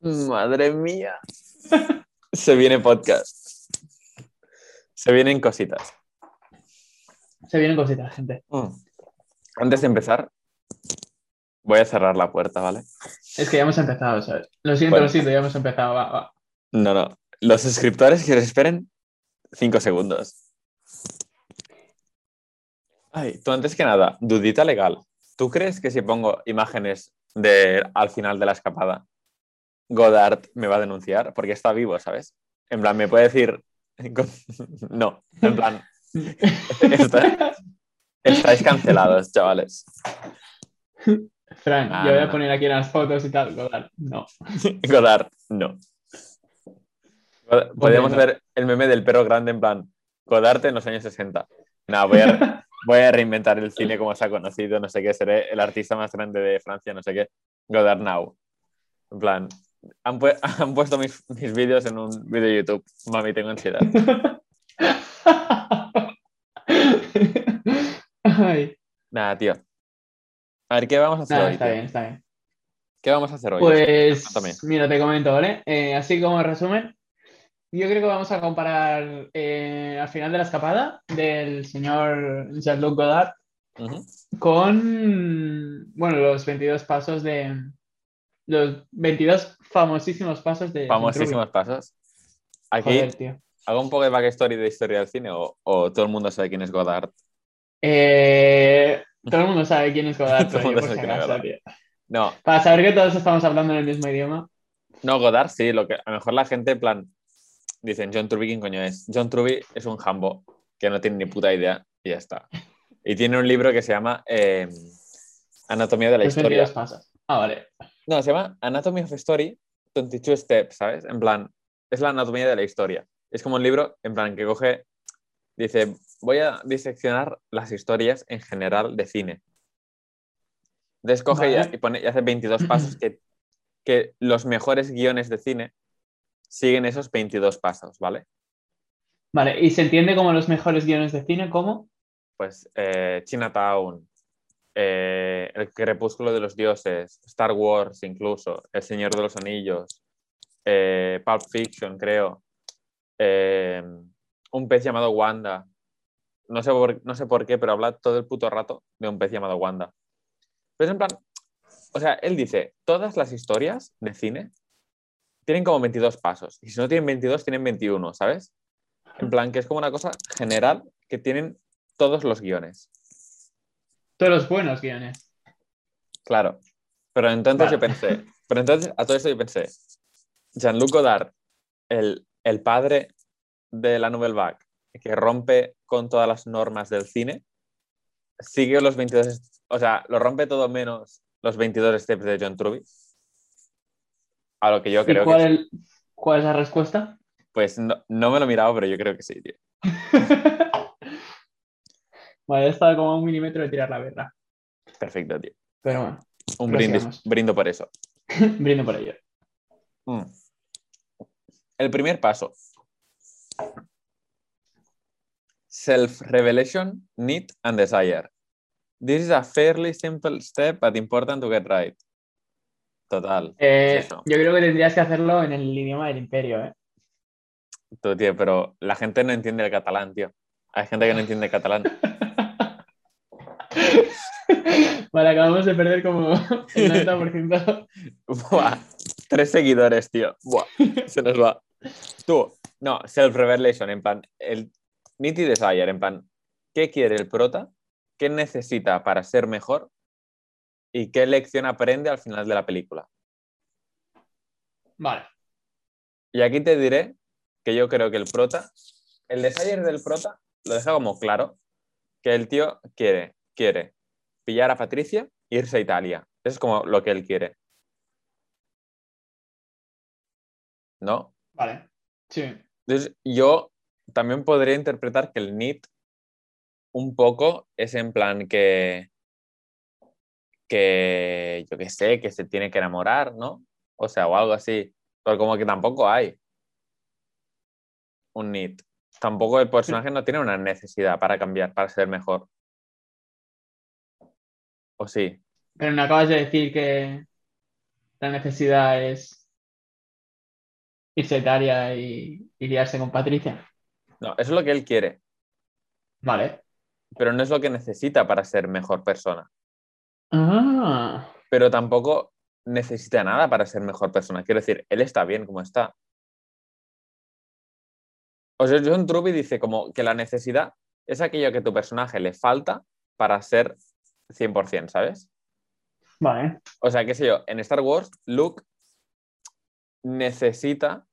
Madre mía. Se viene podcast. Se vienen cositas. Se vienen cositas, gente. Mm. Antes de empezar, voy a cerrar la puerta, ¿vale? Es que ya hemos empezado, ¿sabes? Lo siento, Bueno. lo siento, ya hemos empezado. Va, va. No, no. Los suscriptores que se esperen cinco segundos. Ay, tú antes que nada, dudita legal. ¿Tú crees que si pongo imágenes de al final de la escapada, Godard me va a denunciar? Porque está vivo, ¿sabes? En plan, me puede decir. No, en plan, está- estáis cancelados, chavales. Fran, Ah, yo voy a no. poner aquí unas fotos y tal. Godard, no. Godard, no. Podríamos ver el meme del perro grande en plan, Godard en los años 60. No, voy a, voy a reinventar el cine como se ha conocido, no sé qué, seré el artista más grande de Francia, no sé qué. Godard now. En plan, han, pu- han puesto mis, mis vídeos en un vídeo de YouTube. Mami, tengo ansiedad. Ay, Nada, tío. A ver, ¿qué vamos a hacer nada, hoy? está tío? bien, está bien. ¿Qué vamos a hacer hoy? Pues, Cuéntame. mira, te comento, ¿vale? Eh, así como resumen, yo creo que vamos a comparar eh, al final de la escapada del señor Jean-Luc Godard con, bueno, los 22 pasos de, los 22 famosísimos pasos de Famosísimos pasos. Aquí Joder, tío. hago un poco de backstory de historia del cine o, o todo el mundo sabe quién es Godard. Eh, todo el mundo sabe quién es Godard, Todo el mundo sabe quién es Godard. tío. No, Para saber que todos estamos hablando en el mismo idioma. No, Godard sí, lo que a lo mejor la gente, en plan, dicen John Truby, ¿quién coño es? John Truby es un jambo que no tiene ni puta idea y ya está. Y tiene un libro que se llama eh, Anatomía de la Los Historia. 22 pasos. Ah, vale. No, se llama Anatomy of Story, 22 Steps, ¿sabes? En plan, es la anatomía de la historia. Es como un libro, en plan, que coge, dice, voy a diseccionar las historias en general de cine. Entonces coge y- Vale. y, pone, y hace 22 pasos que, que los mejores guiones de cine siguen esos 22 pasos, ¿vale? Vale, y se entiende como los mejores guiones de cine, ¿cómo? Pues eh, Chinatown, eh, El Crepúsculo de los Dioses, Star Wars incluso, El Señor de los Anillos, eh, Pulp Fiction, creo, eh, Un pez llamado Wanda. No sé, por, no sé por qué, pero habla todo el puto rato de un pez llamado Wanda. Pero es en plan, o sea, él dice, todas las historias de cine tienen como 22 pasos. Y si no tienen 22, tienen 21, ¿sabes? En plan, que es como una cosa general que tienen todos los guiones. Todos los buenos guiones. Claro. Pero entonces Vale. yo pensé, pero entonces a todo esto yo pensé, Jean-Luc Godard, el, el padre de la Nouvelle Vague, que rompe con todas las normas del cine, sigue los 22, est- o sea, lo rompe todo menos los 22 steps de John Truby. A lo que yo ¿Y creo cuál, que, el- cuál es la respuesta? pues no, no me lo he mirado, pero yo creo que sí, tío. vale, he estado como a un milímetro de tirar la verga. Perfecto, tío. Pero bueno, Un brindis, brindo por eso. brindo por ello. Mm. El primer paso. Self-revelation, need and desire. This is a fairly simple step, but important to get right. Total. Eh, es yo creo que tendrías que hacerlo en el idioma del imperio, ¿eh? Tú, tío, pero la gente no entiende el catalán, tío. Hay gente que no entiende el catalán. Vale, acabamos de perder como el 90%. Buah, tres seguidores, tío. Buah, se nos va. Tú, no, self-revelation, en plan, el need y desire, en plan, ¿qué quiere el prota? ¿Qué necesita para ser mejor? ¿Y qué lección aprende al final de la película? Vale. Y aquí te diré que yo creo que el prota, el desire del prota lo deja como claro, que el tío quiere, quiere pillar a Patricia e irse a Italia. Eso es como lo que él quiere. ¿No? Vale. Sí. Entonces, yo también podría interpretar que el need un poco es en plan que, que yo qué sé, que se tiene que enamorar, ¿no? O sea, o algo así. Pero como que tampoco hay un need. Tampoco el personaje no tiene una necesidad para cambiar, para ser mejor. ¿O sí? Pero me acabas de decir que la necesidad es irse a Italia y, y liarse con Patricia. No, eso es lo que él quiere, Vale. pero no es lo que necesita para ser mejor persona. Ah, Pero tampoco necesita nada para ser mejor persona. Quiero decir, él está bien como está. O sea, John Truby dice como que la necesidad es aquello que tu personaje le falta para ser 100%, ¿sabes? vale. O sea, qué sé yo, en Star Wars, Luke necesita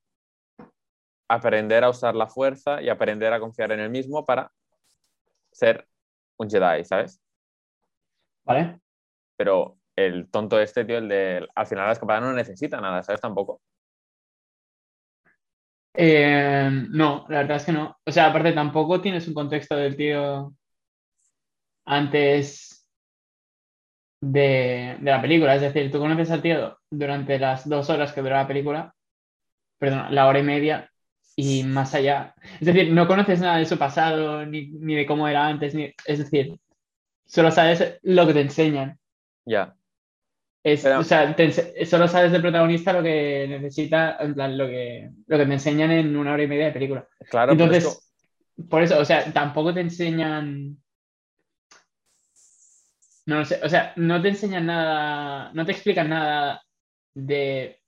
aprender a usar la fuerza y aprender a confiar en él mismo para ser un Jedi, ¿sabes? Vale. Pero el tonto este, tío, el de al final la escapada no necesita nada, ¿sabes? Tampoco. Eh, no, la verdad es que no. O sea, aparte tampoco tienes un contexto del tío antes de, de la película. Es decir, tú conoces al tío durante las dos horas que dura la película, perdón, la hora y media y más allá. Es decir, no conoces nada de su pasado, ni, ni de cómo era antes, ni, es decir, solo sabes lo que te enseñan. Ya. Es, Pero- o sea, te solo sabes del protagonista lo que necesita, en plan, lo que, lo que te enseñan en una hora y media de película. Claro, pero es Entonces, por eso, o sea, tampoco te enseñan. No lo sé, o sea, no te enseñan nada, no te explican nada de.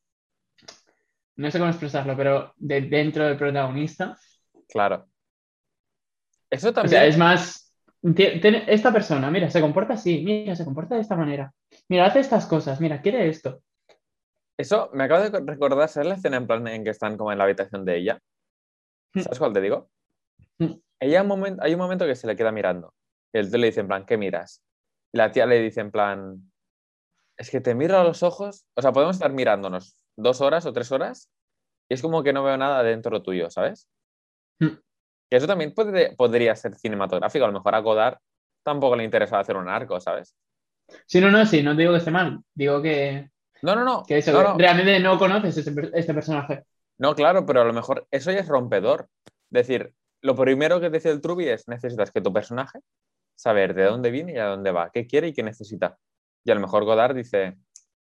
No sé cómo expresarlo, pero de dentro del protagonista. claro. Eso O también. sea, es más. Esta persona, mira, se comporta así, mira, se comporta de esta manera. Mira, hace estas cosas, mira, quiere esto. Eso me acabo de recordar, ¿sabes la escena en plan en que están como en la habitación de ella? Mm. ¿Sabes cuál te digo? Mm. Ella un momento, hay un momento que se le queda mirando. Y el tío le dice en plan, ¿qué miras? Y la tía le dice en plan, es que te miro a los ojos. O sea, podemos estar mirándonos dos horas o tres horas y es como que no veo nada dentro tuyo, ¿sabes? Mm. Que eso también puede- podría ser cinematográfico. A lo mejor a Godard tampoco le interesa hacer un arco, ¿sabes? Sí, no, no, sí, no te digo que esté mal. Digo que, No, no, no. que eso, no, realmente no conoces este, este personaje. No, claro, pero a lo mejor eso ya es rompedor. Es decir, lo primero que dice el Truby es necesitas que tu personaje saber de dónde viene y a dónde va, qué quiere y qué necesita. Y a lo mejor Godard dice,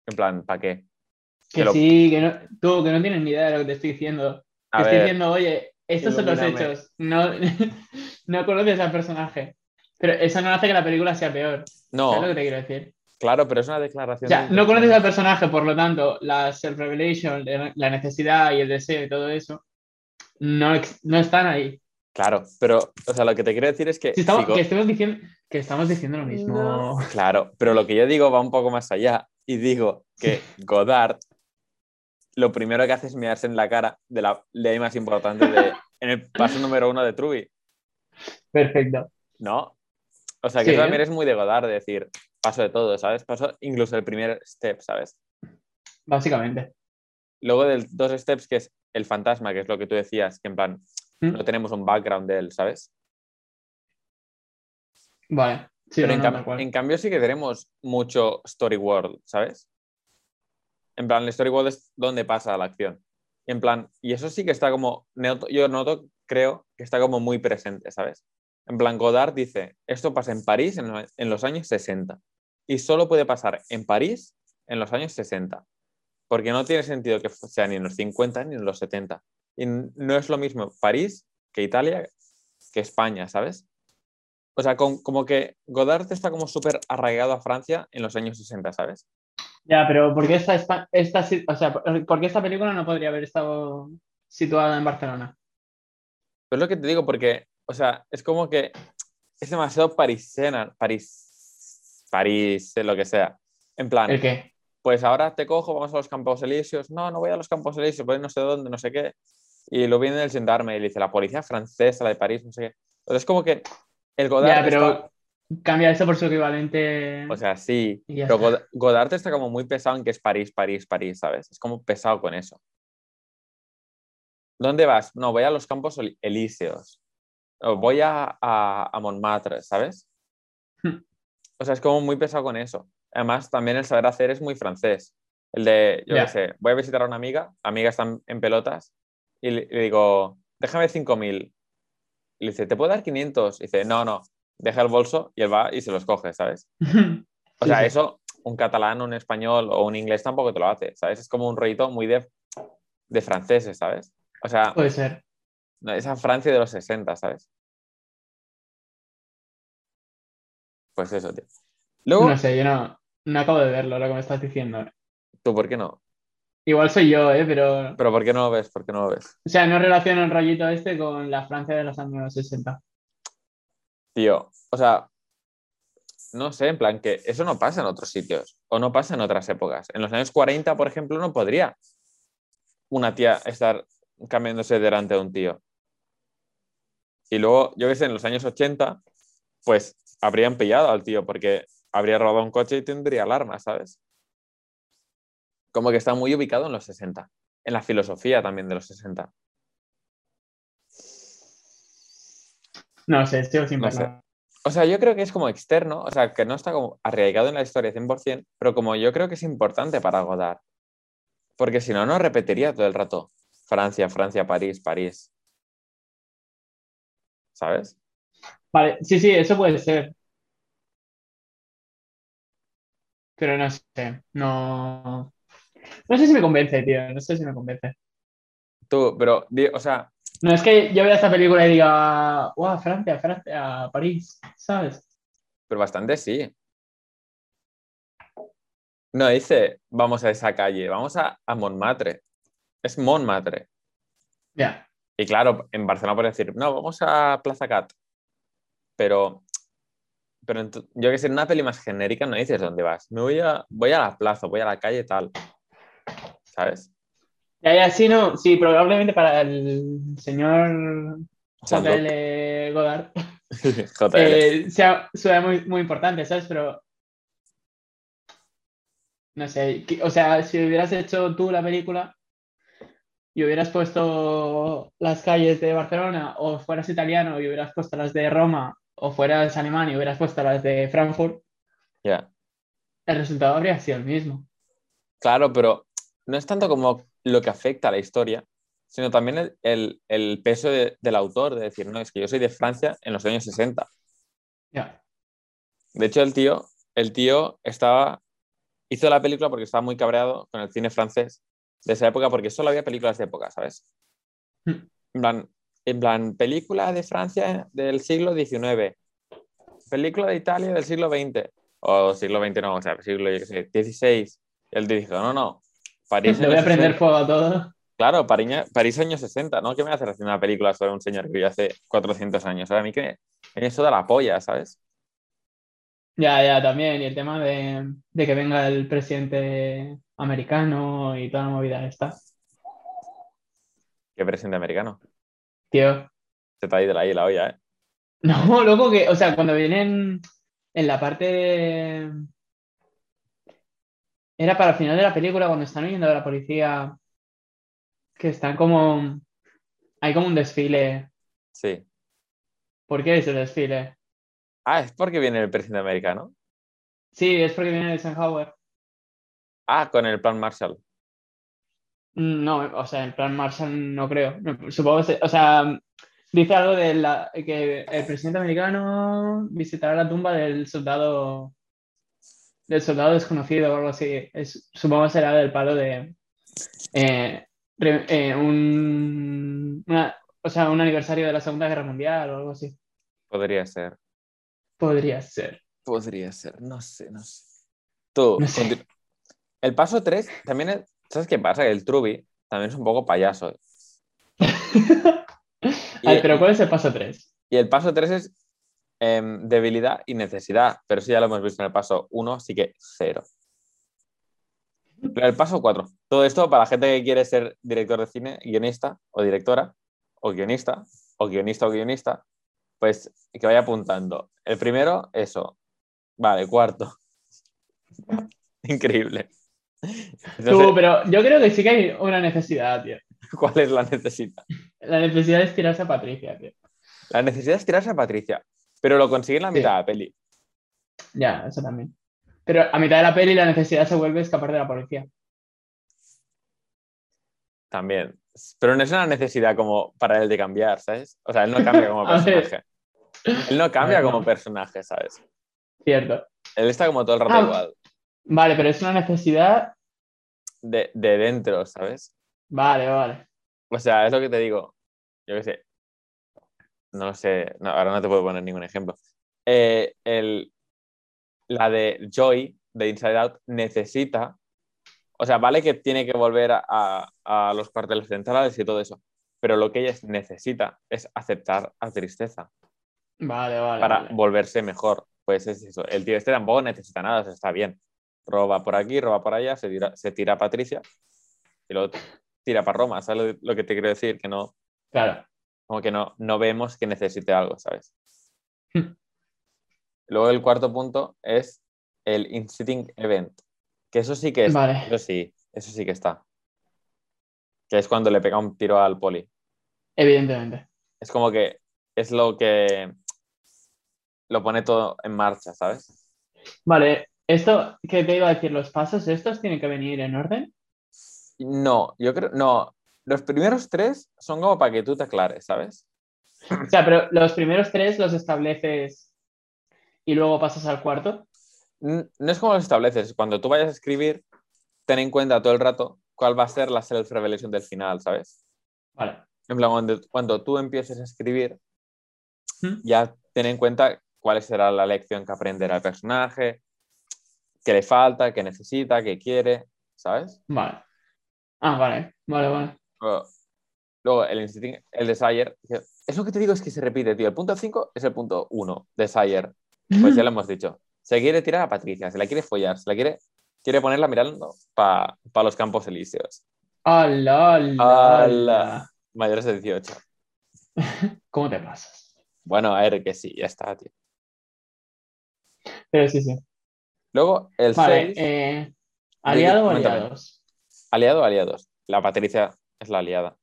en plan, ¿para qué? Que Que lo- sí, que no, tú, que no tienes ni idea de lo que te estoy diciendo. A te estoy ver, diciendo, oye, estos son los hechos. No, no conoces al personaje. Pero eso no hace que la película sea peor. no, ¿Sabes lo que te quiero decir? claro, pero es una O declaración. sea, del no conoces al personaje, por lo tanto, la self-revelation, la necesidad y el deseo y todo eso, no, no están ahí. Claro, pero, o sea, lo que te quiero decir es que. Si estamos, que, estemos diciendo, que estamos diciendo lo mismo. No. Claro, pero lo que yo digo va un poco más allá y digo que Godard lo primero que hace es mirarse en la cara de la ley más importante de, en el paso número uno de Truby. Perfecto. ¿no? O sea, que Sí, eso ¿eh? también es muy de Godard, de decir, paso de todo, ¿sabes? Paso incluso el primer step, ¿sabes? Básicamente. Luego del dos steps, que es el fantasma, que es lo que tú decías, que en plan, ¿Mm? no tenemos un background de él, ¿sabes? Vale. Sí, Pero no, en, no, cam- tal cual. en cambio sí que tenemos mucho story world, ¿sabes? En plan, el story world es donde pasa la acción. Y en plan, y eso sí que está como, yo noto, creo, que está como muy presente, ¿sabes? En plan, Godard dice, esto pasa en París en los años 60. Y solo puede pasar en París en los años 60. Porque no tiene sentido que sea ni en los 50 ni en los 70. Y no es lo mismo París que Italia que España, ¿sabes? O sea, con- como que Godard está como súper arraigado a Francia en los años 60, ¿sabes? Ya, pero ¿por qué esta, esta, si- o sea, por por qué esta película no podría haber estado situada en Barcelona? Pero es lo que te digo, porque, o sea, es como que es demasiado parisena, París, París, lo que sea. En plan, ¿El qué? pues ahora te cojo, vamos a los Campos Elíseos. No, no voy a los Campos Elíseos, voy no sé dónde, no sé qué. Y lo viene el gendarme y le dice la policía francesa, la de París, no sé qué. Entonces, como que el Godard. Ya, pero está- cambia eso por su equivalente. O sea, sí, pero está. God- Godard está como muy pesado en que es París, París, París, ¿sabes? Es como pesado con eso. ¿Dónde vas? No, voy a los Campos Elíseos. O voy a, a, a Montmartre, ¿sabes? Hmm. O sea, es como muy pesado con eso. Además, también el saber hacer es muy francés. El de, yo qué sé, voy a visitar a una amiga, amiga está en pelotas, y le, le digo, déjame 5.000. Y le dice, ¿te puedo dar 500? Y dice, no, no, deja el bolso y él va y se los coge, ¿sabes? O sea, sí. eso un catalán, un español o un inglés tampoco te lo hace, ¿sabes? Es como un rollito muy de de franceses, ¿sabes? O sea, Puede ser. no, esa Francia de los 60, ¿sabes? Pues eso, tío. Luego, No sé, yo no, no acabo de verlo, lo que me estás diciendo. ¿tú por qué no? Igual soy yo, ¿eh? Pero, ¿Pero por qué no lo ves? ¿Por qué no lo ves? o sea, no relaciono el rollito este con la Francia de los años 60. Tío, o sea, no sé, en plan que eso no pasa en otros sitios o no pasa en otras épocas. En los años 40, por ejemplo, no podría una tía estar cambiándose delante de un tío. Y luego, yo qué sé, en los años 80, pues habrían pillado al tío porque habría robado un coche y tendría alarma, ¿sabes? Como que está muy ubicado en los 60, en la filosofía también de los 60. No sé, sigo sin No sé. O sea, yo creo que es como externo, o sea, que no está como arraigado en la historia 100%, pero como yo creo que es importante para Godard. Porque si no, no repetiría todo el rato Francia, Francia, París, París. ¿Sabes? Vale, sí, sí, eso puede ser. Pero no sé, no. No sé si me convence, tío. No sé si me convence. Tú, pero, o sea, No es que yo vea esta película y diga, wow, Francia, Francia, París, ¿sabes? pero bastante sí. No dice, vamos a esa calle, vamos a, a Montmartre. Es Montmartre. Ya. Y claro, en Barcelona puedes decir, no, vamos a Plaza Cat. Pero, pero yo que sé, en una peli más genérica no dices dónde vas. Me voy a, voy a la plaza, voy a la calle tal. ¿Sabes? Ya, ya, sí, no, sí, probablemente para el señor. JL Godard JL. eh, sea, sea muy, muy importante, ¿sabes? Pero no sé, o sea, si hubieras hecho tú la película y hubieras puesto las calles de Barcelona o fueras italiano y hubieras puesto las de Roma o fueras alemán y hubieras puesto las de Frankfurt, Ya. el resultado habría sido el mismo. Claro, pero no es tanto como lo que afecta a la historia, sino también el, el- el peso de- del autor, de decir, no, es que yo soy de Francia en los años 60. Ya. De hecho, el tío, el tío estaba, hizo la película porque estaba muy cabreado con el cine francés de esa época, porque solo había películas de época, ¿sabes? Mm. En plan, en plan, película de Francia del siglo XIX, película de Italia del siglo XX, o siglo XX no, o sea, siglo XVI. Él dijo, no, no, París Le voy a prender 60. fuego a todo. Claro, París, París años 60, ¿no? ¿Qué me a hacer una película sobre un señor que vivió hace 400 años? A mí que me, eso da la polla, ¿sabes? Ya, ya, también. Y el tema de, de que venga el presidente americano y toda la movida esta. Qué presidente americano. Tío. Se te ha ido ahí la olla, ¿eh? No, loco, que, o sea, cuando vienen en la parte de... Era para el final de la película, cuando están huyendo de la policía, que están como... Hay como un desfile. Sí. ¿Por qué es el desfile? Ah, es porque viene el presidente americano. Sí, es porque viene Eisenhower. Ah, con el plan Marshall. No, o sea, en plan Marshall no creo. Supongo que, o sea, dice algo de la, que el presidente americano visitará la tumba del soldado del soldado desconocido o algo así. Es- supongo que será del palo de eh, re- eh, un, una- o sea, un aniversario de la Segunda Guerra Mundial o algo así. Podría ser. Podría ser. Podría ser. No sé, no sé. Tú, No sé. continu- El paso 3 también es... ¿Sabes qué pasa? Que el Truby también es un poco payaso. Ay, pero ¿cuál es el paso 3? Y el paso 3 es em, debilidad y necesidad, pero eso ya lo hemos visto en el paso 1, así que cero. Pero el paso 4, todo esto para la gente que quiere ser director de cine, guionista o directora, o guionista, o guionista o guionista, pues que vaya apuntando. El primero, eso. Vale, cuarto. Increíble. Tú, pero yo creo que sí que hay una necesidad, tío. ¿cuál es la necesidad? La necesidad es tirarse a Patricia, tío. La necesidad es tirarse a Patricia, pero lo consigue en la Sí. mitad de la peli. Ya, eso también. Pero a mitad de la peli la necesidad se vuelve escapar de la policía. También. Pero no es una necesidad como para él de cambiar, ¿sabes? O sea, él no cambia como A personaje. Él no cambia A como personaje, ¿sabes? Cierto. Él está como todo el rato Ah. igual. Vale, pero es una necesidad. De, de dentro, ¿sabes? Vale, vale. O sea, es lo que te digo. Yo qué sé. No lo sé. no, ahora no te puedo poner ningún ejemplo. Eh, el, la de Joy, de Inside Out, necesita. O sea, vale que tiene que volver a, a- a los cuarteles centrales y todo eso. Pero lo que ella necesita es aceptar a tristeza Vale, vale. para vale. volverse mejor. Pues es eso. El tío este tampoco necesita nada, o sea, está bien. Roba por aquí, roba por allá, se tira, se tira a Patricia y luego tira para Roma. ¿Sabes lo, lo que te quiero decir? Que no, Claro. Como que no, no vemos que necesite algo, ¿sabes? Hmm. Luego el cuarto punto es el inciting event, que eso sí que es, Vale. eso sí, eso sí que está. Que es cuando le pega un tiro al poli. Evidentemente. Es como que es lo que lo pone todo en marcha, ¿sabes? Vale, esto que te iba a decir, los pasos estos tienen que venir en orden. No, yo creo, no, los primeros tres son como para que tú te aclares, ¿sabes? O sea, pero los primeros tres los estableces y luego pasas al cuarto. No es como lo estableces, cuando tú vayas a escribir, ten en cuenta todo el rato cuál va a ser la self-revelation del final, ¿sabes? Vale. En plan, cuando, cuando tú empieces a escribir, ¿Mm? ya ten en cuenta cuál será la lección que aprenderá el personaje, qué le falta, qué necesita, qué quiere, ¿sabes? Vale. Ah, vale, vale, vale. Luego, luego el, instinct- el desire, es lo que te digo, es que se repite, tío. El punto 5 es el punto 1, desire. Pues ya lo hemos dicho. Se quiere tirar a Patricia, se la quiere follar, se la quiere, quiere ponerla mirando para los campos elíseos. ¡Hala, hala. Mayores de 18. ¿Cómo te pasas? Bueno, a ver, que sí, ya está, tío. Pero sí, sí. Luego, el Vale, 6, eh, ¿aliado o aliados? aliado o aliados. La Patricia es la aliada.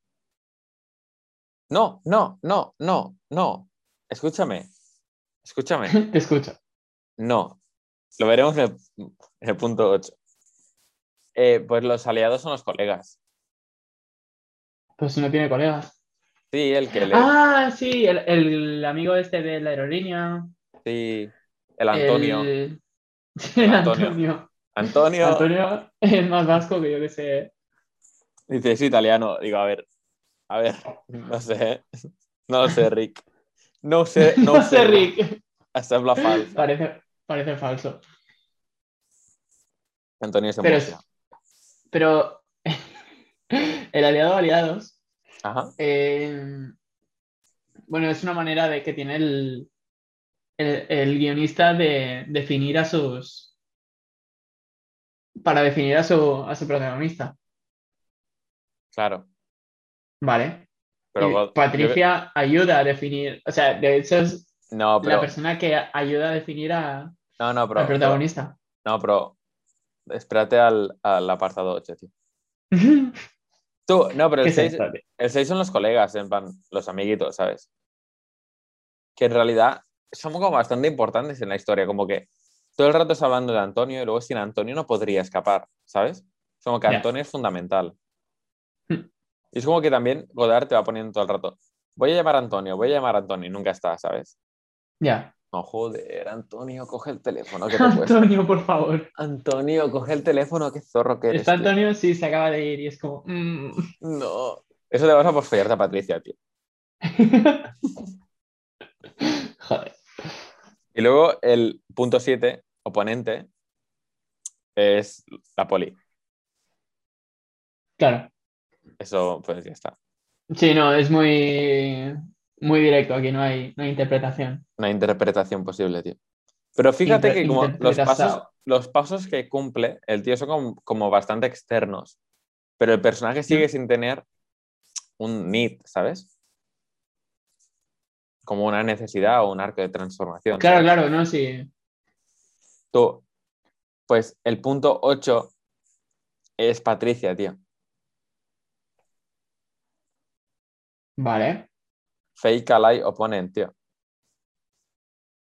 No, no, no, no, no. Escúchame. Escúchame. Te escucho. No. Lo veremos en el, en el punto 8. Eh, pues los aliados son los colegas. Pues si no tiene colegas. Sí, el que le. Ah, sí, el, el amigo este de la aerolínea. Sí, el Antonio. El, el Antonio. Antonio. Antonio Antonio es más vasco que yo que sé. Dice: es italiano. Digo, a ver. A ver. No sé. No lo sé, Rick. No sé. No, No sé, Rick. Hasta habla falso. Parece, parece falso. Antonio se Pero, pero el aliado o aliados, Ajá. eh, bueno, es una manera de que tiene el, el, el guionista de definir a sus. para definir a su, a su protagonista. Claro. ¿Vale? Pero God- Patricia ayuda a definir, o sea, de hecho es la pero. persona que ayuda a definir a- No, no, pero. al protagonista. No, pero. Espérate al, al apartado 8, tío. Tú, no, pero ¿Qué el es 6, esto, tío? el 6 son los colegas, en plan, los amiguitos, ¿sabes? Que en realidad son como bastante importantes en la historia, como que todo el rato está hablando de Antonio y luego sin Antonio no podría escapar, ¿sabes? Es como que. Antonio es fundamental. Y es como que también Godard te va poniendo todo el rato, voy a llamar a Antonio, voy a llamar a Antonio y nunca está, ¿sabes? Ya. No, joder, Antonio, coge el teléfono, que te. Antonio, por favor. Antonio, coge el teléfono, qué zorro que eres. Está tío. Antonio, sí, se acaba de ir y es como. mm. No. Eso te pasa por follarte a Patricia, tío. Joder. Y luego el punto 7, oponente, es la poli. Claro. Eso, pues ya está. Sí, no, es muy, muy directo. Aquí no hay, no hay interpretación. Una interpretación posible, tío. Pero fíjate Inter- que como los pasos, los pasos que cumple, el tío son como, como bastante externos. Pero el personaje sigue sin tener un need, ¿sabes? Como una necesidad o un arco de transformación. Claro, ¿sabes? claro, no, sí. Tú, pues el punto 8 es Patricia, tío. Vale. Fake ally opponent, tío.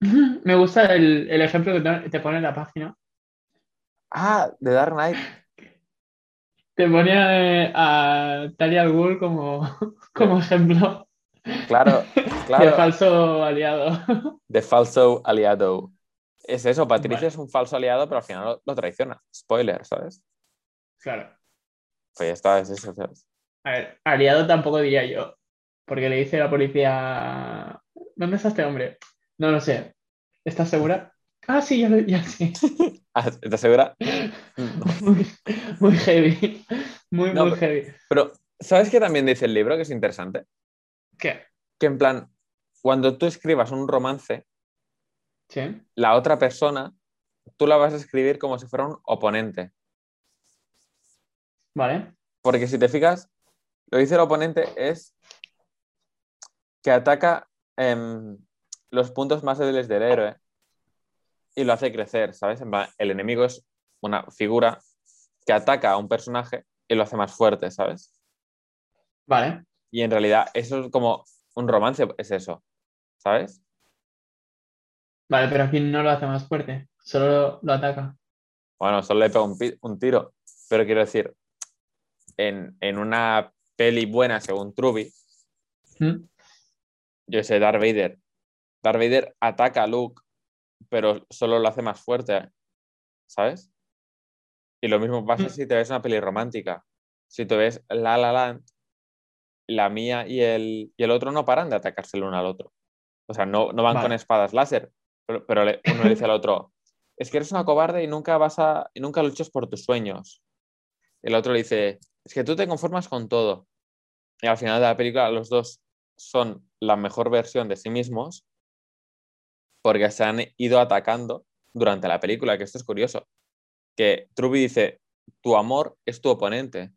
Me gusta el, el ejemplo que te, pone en la página. Ah, de Dark Knight. Te pone a Talia al Ghul como, como ejemplo Claro, de claro. falso aliado. De falso aliado. Es eso, Patricia Vale. es un falso aliado, pero al final lo, lo traiciona. Spoiler, ¿sabes? Claro. Pues ya está, es eso, ¿sabes? A ver, aliado tampoco diría yo. Porque le dice la policía. ¿Dónde está este hombre? No lo sé. ¿Estás segura? Ah, sí, ya, lo, ya sí. Ah, ¿Estás segura? muy, muy heavy. Muy, No, muy heavy. Pero, ¿sabes qué también dice el libro que es interesante? ¿Qué? Que en plan, cuando tú escribas un romance, Sí. la otra persona, tú la vas a escribir como si fuera un oponente. Vale. Porque si te fijas, lo que dice el oponente es que ataca em, los puntos más débiles del héroe y lo hace crecer, ¿sabes? En plan, el enemigo es una figura que ataca a un personaje y lo hace más fuerte, ¿sabes? Vale. Y en realidad eso es como un romance, es eso, ¿sabes? Vale, pero aquí no lo hace más fuerte. Solo lo, lo ataca. Bueno, solo le pega un tiro, pero quiero decir, en, en una peli buena según Truby, ¿Mm? Yo sé, Darth Vader. Darth Vader ataca a Luke, pero solo lo hace más fuerte, ¿sabes? Y lo mismo pasa Mm. si te ves una peli romántica. Si te ves La La Land, la mía y el, y el otro no paran de atacarse el uno al otro. O sea, no, no van Vale. con espadas láser, pero, pero le- uno le dice al otro, es que eres una cobarde y nunca vas a, y nunca luchas por tus sueños. El otro le dice, es que tú te conformas con todo. Y al final de la película los dos son la mejor versión de sí mismos porque se han ido atacando durante la película, que esto es curioso. Que Truby dice, tu amor es tu oponente.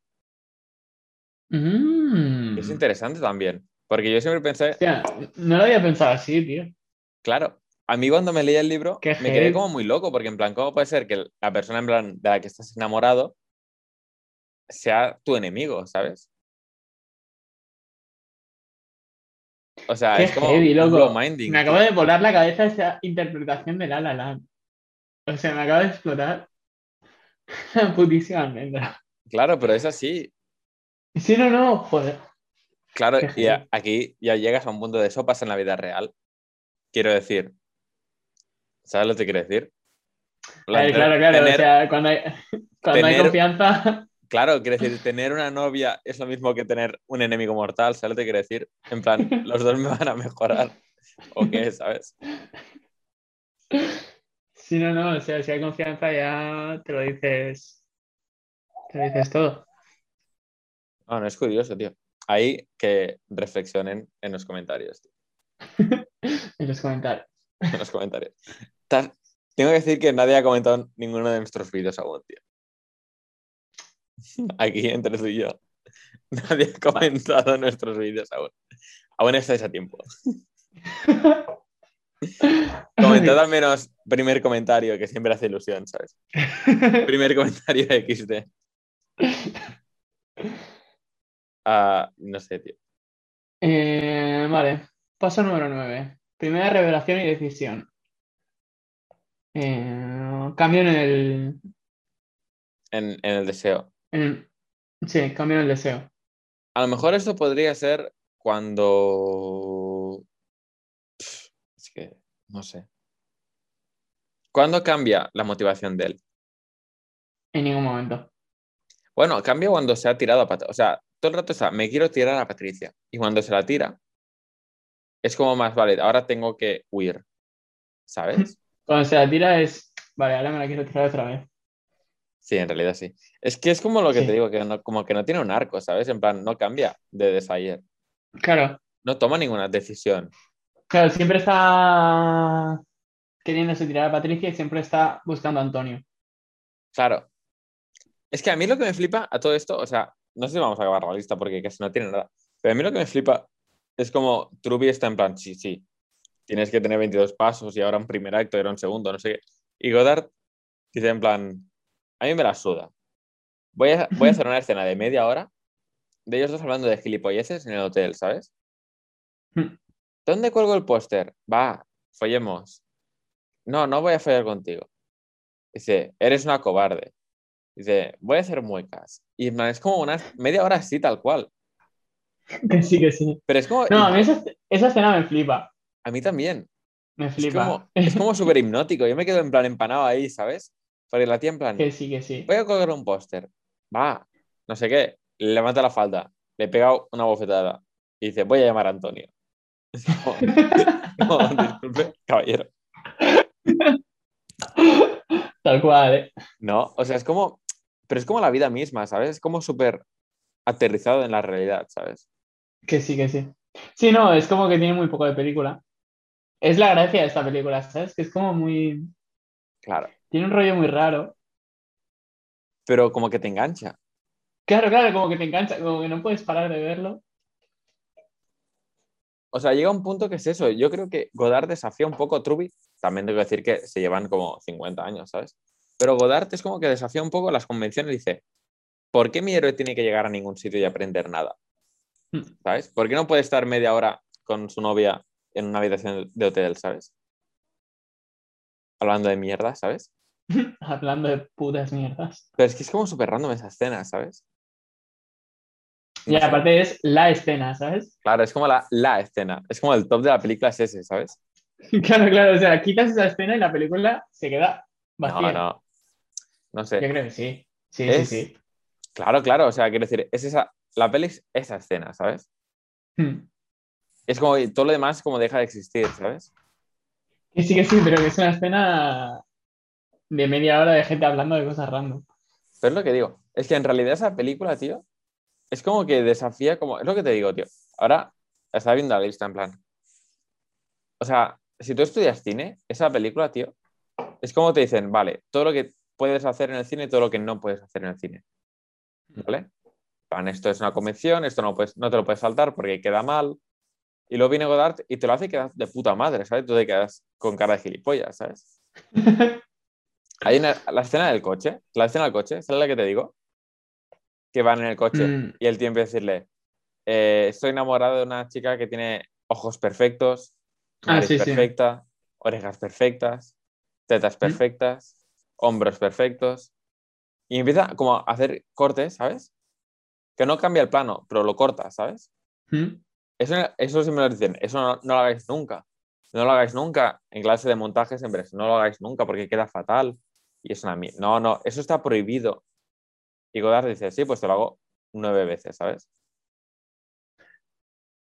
Mm. Es interesante también, porque yo siempre pensé, Hostia, no lo había pensado así, tío. claro, a mí cuando me leí el libro Qué me quedé como muy loco, porque en plan, ¿cómo puede ser que la persona en plan de la que estás enamorado sea tu enemigo, ¿sabes? O sea, Qué es como heavy, loco. minding, Me acaba de volar la cabeza esa interpretación de La La Land. O sea, me acaba de explotar putísima almendra. Claro, pero es así. Sí, no, no, joder. Claro, Qué y a- aquí ya llegas a un punto de eso pasa en la vida real. Quiero decir, ¿sabes lo que quiero decir? Ver, claro, claro. Tener- O sea, cuando hay, cuando hay confianza. Claro, quiero decir, tener una novia es lo mismo que tener un enemigo mortal, ¿sabes lo que quiero decir? En plan, los dos me van a mejorar. ¿O qué, sabes? Sí, no, no. O sea, si hay confianza ya te lo dices. Te lo dices todo. No, no es curioso, tío. Ahí que reflexionen en los comentarios, tío. En los comentarios. En los comentarios. Ta- Tengo que decir que nadie ha comentado ninguno de nuestros vídeos aún, tío. Aquí entre tú y yo. Nadie ha comentado nuestros vídeos aún. Aún estáis a tiempo. Comentad al menos primer comentario, que siempre hace ilusión, ¿sabes? Primer comentario de XD. Ah, no sé, tío. Eh, vale, paso número 9. Primera revelación y decisión. Eh, cambio en el, En, en el deseo. El- Sí, cambio en el deseo. A lo mejor esto podría ser cuando. Pff, Es que no sé. ¿Cuándo cambia la motivación de él? En ningún momento. Bueno, cambia cuando se ha tirado a Patricia. O sea, todo el rato está, me quiero tirar a Patricia. Y cuando se la tira, es como más, vale, ahora tengo que huir. ¿Sabes? Cuando se la tira es. Vale, ahora me la quiero tirar otra vez. Sí, en realidad sí. Es que es como lo que Sí. te digo, que no, como que no tiene un arco, ¿sabes? En plan, no cambia de Desire. Claro, No toma ninguna decisión. claro, siempre está queriéndose tirar a Patricia y siempre está buscando a Antonio. Claro. Es que a mí lo que me flipa a todo esto, o sea, no sé si vamos a acabar la lista porque casi no tiene nada, pero a mí lo que me flipa es como Truby está en plan, sí, sí, tienes que tener 22 pasos y ahora un primer acto y ahora un segundo, no sé qué. Y Goddard dice en plan, a mí me la suda. Voy a, voy a hacer una escena de media hora de ellos dos hablando de gilipolleces en el hotel, ¿sabes? Hmm. ¿Dónde cuelgo el póster? Va, follemos. No, no voy a follar contigo. Dice, eres una cobarde. Dice, voy a hacer muecas. Y es como una media hora así, tal cual. Sí, que sí. Pero es como. No, a mí esa, esa escena me flipa. a mí también. Me flipa. es como súper hipnótico. Yo me quedo en plan empanado ahí, ¿sabes? Porque la tía en plan, Que sí, que sí. voy a colgar un póster. Va, no sé qué. Le levanta la falda. le pega una bofetada y dice, voy a llamar a Antonio. No, disculpe, caballero. Tal cual, ¿eh? No, o sea, es como, pero es como la vida misma, ¿sabes? Es como súper aterrizado en la realidad, ¿sabes? Que sí, que sí. Sí, no, es como que tiene muy poco de película. Es la gracia de esta película, ¿sabes? Que es como muy... Claro, Tiene un rollo muy raro. pero como que te engancha. Claro, claro, como que te engancha, como que no puedes parar de verlo. O sea, llega un punto que es eso. Yo creo que Godard desafía un poco a Truby. También tengo que decir que se llevan como 50 años, ¿sabes? Pero Godard es como que desafía un poco las convenciones y dice, ¿por qué mi héroe tiene que llegar a ningún sitio y aprender nada? Hmm. ¿Sabes? ¿Por qué no puede estar media hora con su novia en una habitación de hotel, ¿sabes? Hablando de mierda, ¿sabes? Hablando de putas mierdas. Pero es que es como súper random esa escena, ¿sabes? Y sé. aparte es la escena, ¿sabes? Claro, es como la, la escena. Es como el top de la película es ese, ¿sabes? Claro, claro, o sea, quitas esa escena y la película se queda vacía. No, no. No sé. Yo creo que sí. Sí, Es- sí, sí. Claro, claro. O sea, quiero decir, es esa. La peli es esa escena, ¿sabes? Hmm. Es como todo lo demás como deja de existir, ¿sabes? Que sí, que sí, pero que es una escena de media hora de gente hablando de cosas random. Pero es lo que digo. Es que en realidad esa película, tío, es como que desafía como. Es lo que te digo, tío. Ahora estaba viendo la lista en plan. O sea, si tú estudias cine, esa película, tío, es como te dicen, vale, todo lo que puedes hacer en el cine y todo lo que no puedes hacer en el cine. ¿Vale? En plan, esto es una convención, esto no, puedes, no te lo puedes saltar porque queda mal. Y luego viene Godard y te lo hace y quedas de puta madre, ¿sabes? Tú te quedas con cara de gilipollas, ¿sabes? Hay una- la escena del coche, la escena del coche, ¿sabes la que te digo? Que van en el coche Mm, y el tío empieza a decirle, eh, estoy enamorado de una chica que tiene ojos perfectos, Ah, nariz sí. perfecta, orejas perfectas, tetas ¿Mm? perfectas, hombros perfectos. Y empieza como a hacer cortes, ¿sabes? Que no cambia el plano, pero lo corta, ¿sabes? mm. Eso, eso sí me lo dicen, eso no, no lo hagáis nunca. No lo hagáis nunca. En clase de montaje siempre es, no lo hagáis nunca porque queda fatal. Y es una mierda. No, no, eso está prohibido. Y Godard dice, sí, pues te lo hago nueve veces, ¿sabes?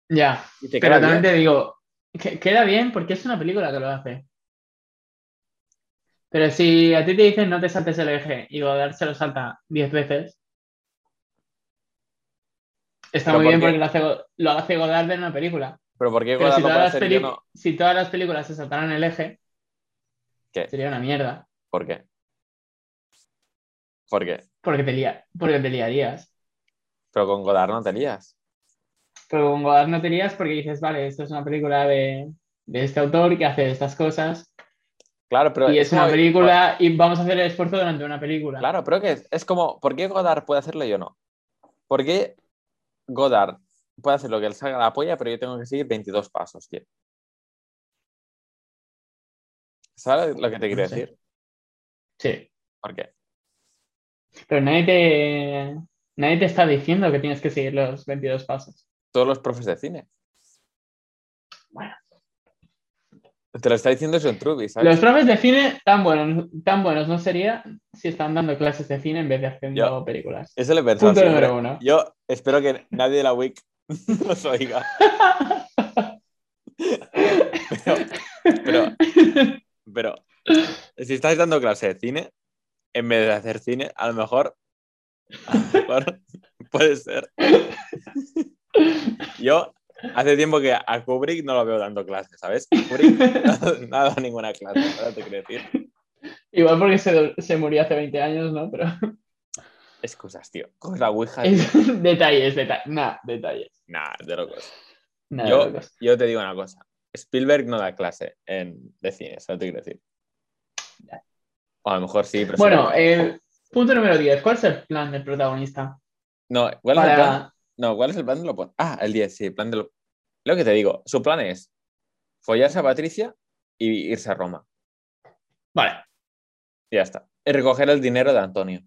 Ya, Y te pero también bien. te digo, que- queda bien porque es una película que lo hace. Pero si a ti te dicen no te saltes el eje y Godard se lo salta 10 veces, está muy bien porque lo hace, lo hace Godard en una película. Pero ¿por qué Pero Godard si todas, hacer no? si todas las películas se saltaran el eje, ¿Qué? sería una mierda. ¿Por qué? ¿Por qué? Porque te, porque te liarías. Pero con Godard no te lías. Pero con Godard no te lías porque dices, vale, esto es una película de, de este autor que hace estas cosas Claro, pero y es una película y vamos a hacer el esfuerzo durante una película. Claro, pero que es, es como, ¿por qué Godard puede hacerlo y yo no? ¿Por qué Godard puede hacer lo que le salga la polla, pero yo tengo que seguir 22 pasos, tío? ¿Sabes lo que te quiero No sé. decir? Sí. ¿Por qué? Pero nadie te, nadie te está diciendo que tienes que seguir los 22 pasos. Todos los profes de cine. Bueno. Te lo está diciendo John Truby, ¿sabes? Los profes de cine tan buenos, tan buenos no serían si están dando clases de cine en vez de haciendo películas. Eso le he pensado Punto siempre. número uno. Yo espero que nadie de la WIC nos oiga. Pero, pero si estáis dando clase de cine, en vez de hacer cine, a lo mejor, a lo mejor puede ser. Yo hace tiempo que a Kubrick no lo veo dando clases, ¿sabes? Kubrick no ha dado ninguna clase, ahora te quiero decir. Igual porque se, se murió hace 20 años, ¿no? Pero Excusas, tío. Coges la Ouija, tío. detalles, detalles. Nah, detalles. Nah, de locos. Nada Yo, de locos. yo te digo una cosa. Spielberg no da clase en, de cine, eso te quiero decir. O a lo mejor sí, pero... Bueno, eh, punto número 10. ¿Cuál es el plan del protagonista? No, ¿cuál es el plan? No, ¿cuál es el plan de lo Ah, el 10, sí, el plan de lo... Lo que te digo, su plan es follarse a Patricia y irse a Roma. Vale. Ya está. Y recoger el dinero de Antonio.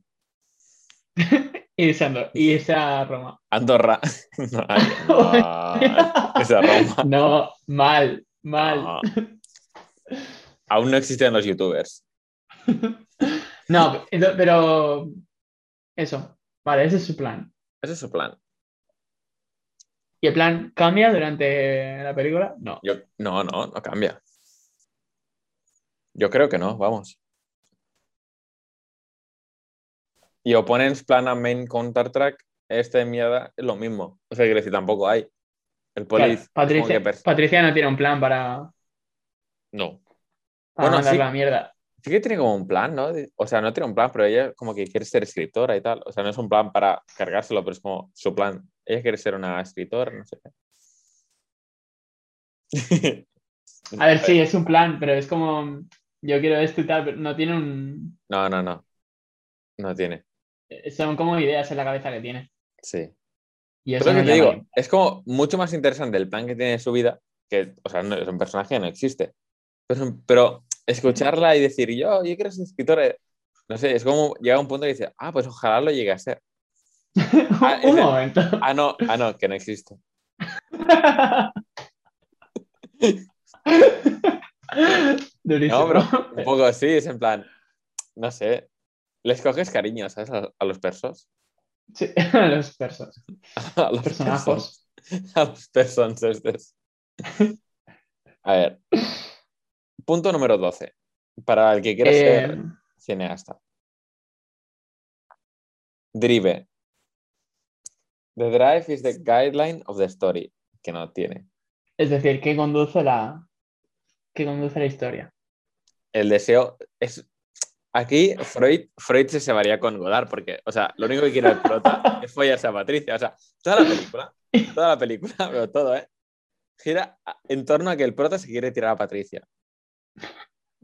Irse a, irse a Roma. Andorra. No, ay, no, irse a Roma. No, mal, mal. No. Aún no existen los youtubers. No, pero eso. Vale, ese es su plan. Ese es su plan. ¿Y el plan cambia durante la película? No. Yo, no, no, no cambia. Yo creo que no, vamos. Y Opponents Plan a Main Counter-Track, este de mierda, es lo mismo. O sea, quiero decir, tampoco hay. El Claro, police. Patricia, que Patricia no tiene un plan para, No. para Bueno, mandar sí. la mierda. Sí que tiene como un plan, ¿no? O sea, no tiene un plan, pero ella como que quiere ser escritora y tal. O sea, no es un plan para cargárselo, pero es como su plan. Ella quiere ser una escritora, no sé qué. A ver, sí, es un plan, pero es como, yo quiero esto y tal, pero no tiene un... No, no, no. No tiene. Son como ideas en la cabeza que tiene. Sí. Y eso Pero no que te digo, es como mucho más interesante el plan que tiene de su vida, que, o sea, no, es un personaje que no existe. Pero, pero escucharla y decir, yo, yo quiero ser escritora, no sé, es como llega un punto y dice, ah, pues ojalá lo llegue a ser. Ah, un momento. Ah, no, ah, no, que no existe. Durísimo. No, pero un poco así, es en plan, no sé, les coges cariño, ¿sabes? A, a los persos. Sí, a los persos. A los Personajos. persons. A los persons estos. A ver. Punto número 12. Para el que quiera ser Eh, cineasta. Drive. The drive is the guideline of the story. Que no tiene. es decir, que conduce la, que conduce la historia. El deseo es. Aquí Freud, Freud se llevaría con Godard, porque, o sea, lo único que quiere el prota es follarse a Patricia. O sea, toda la película, toda la película, pero todo, ¿eh? Gira en torno a que el prota se quiere tirar a Patricia.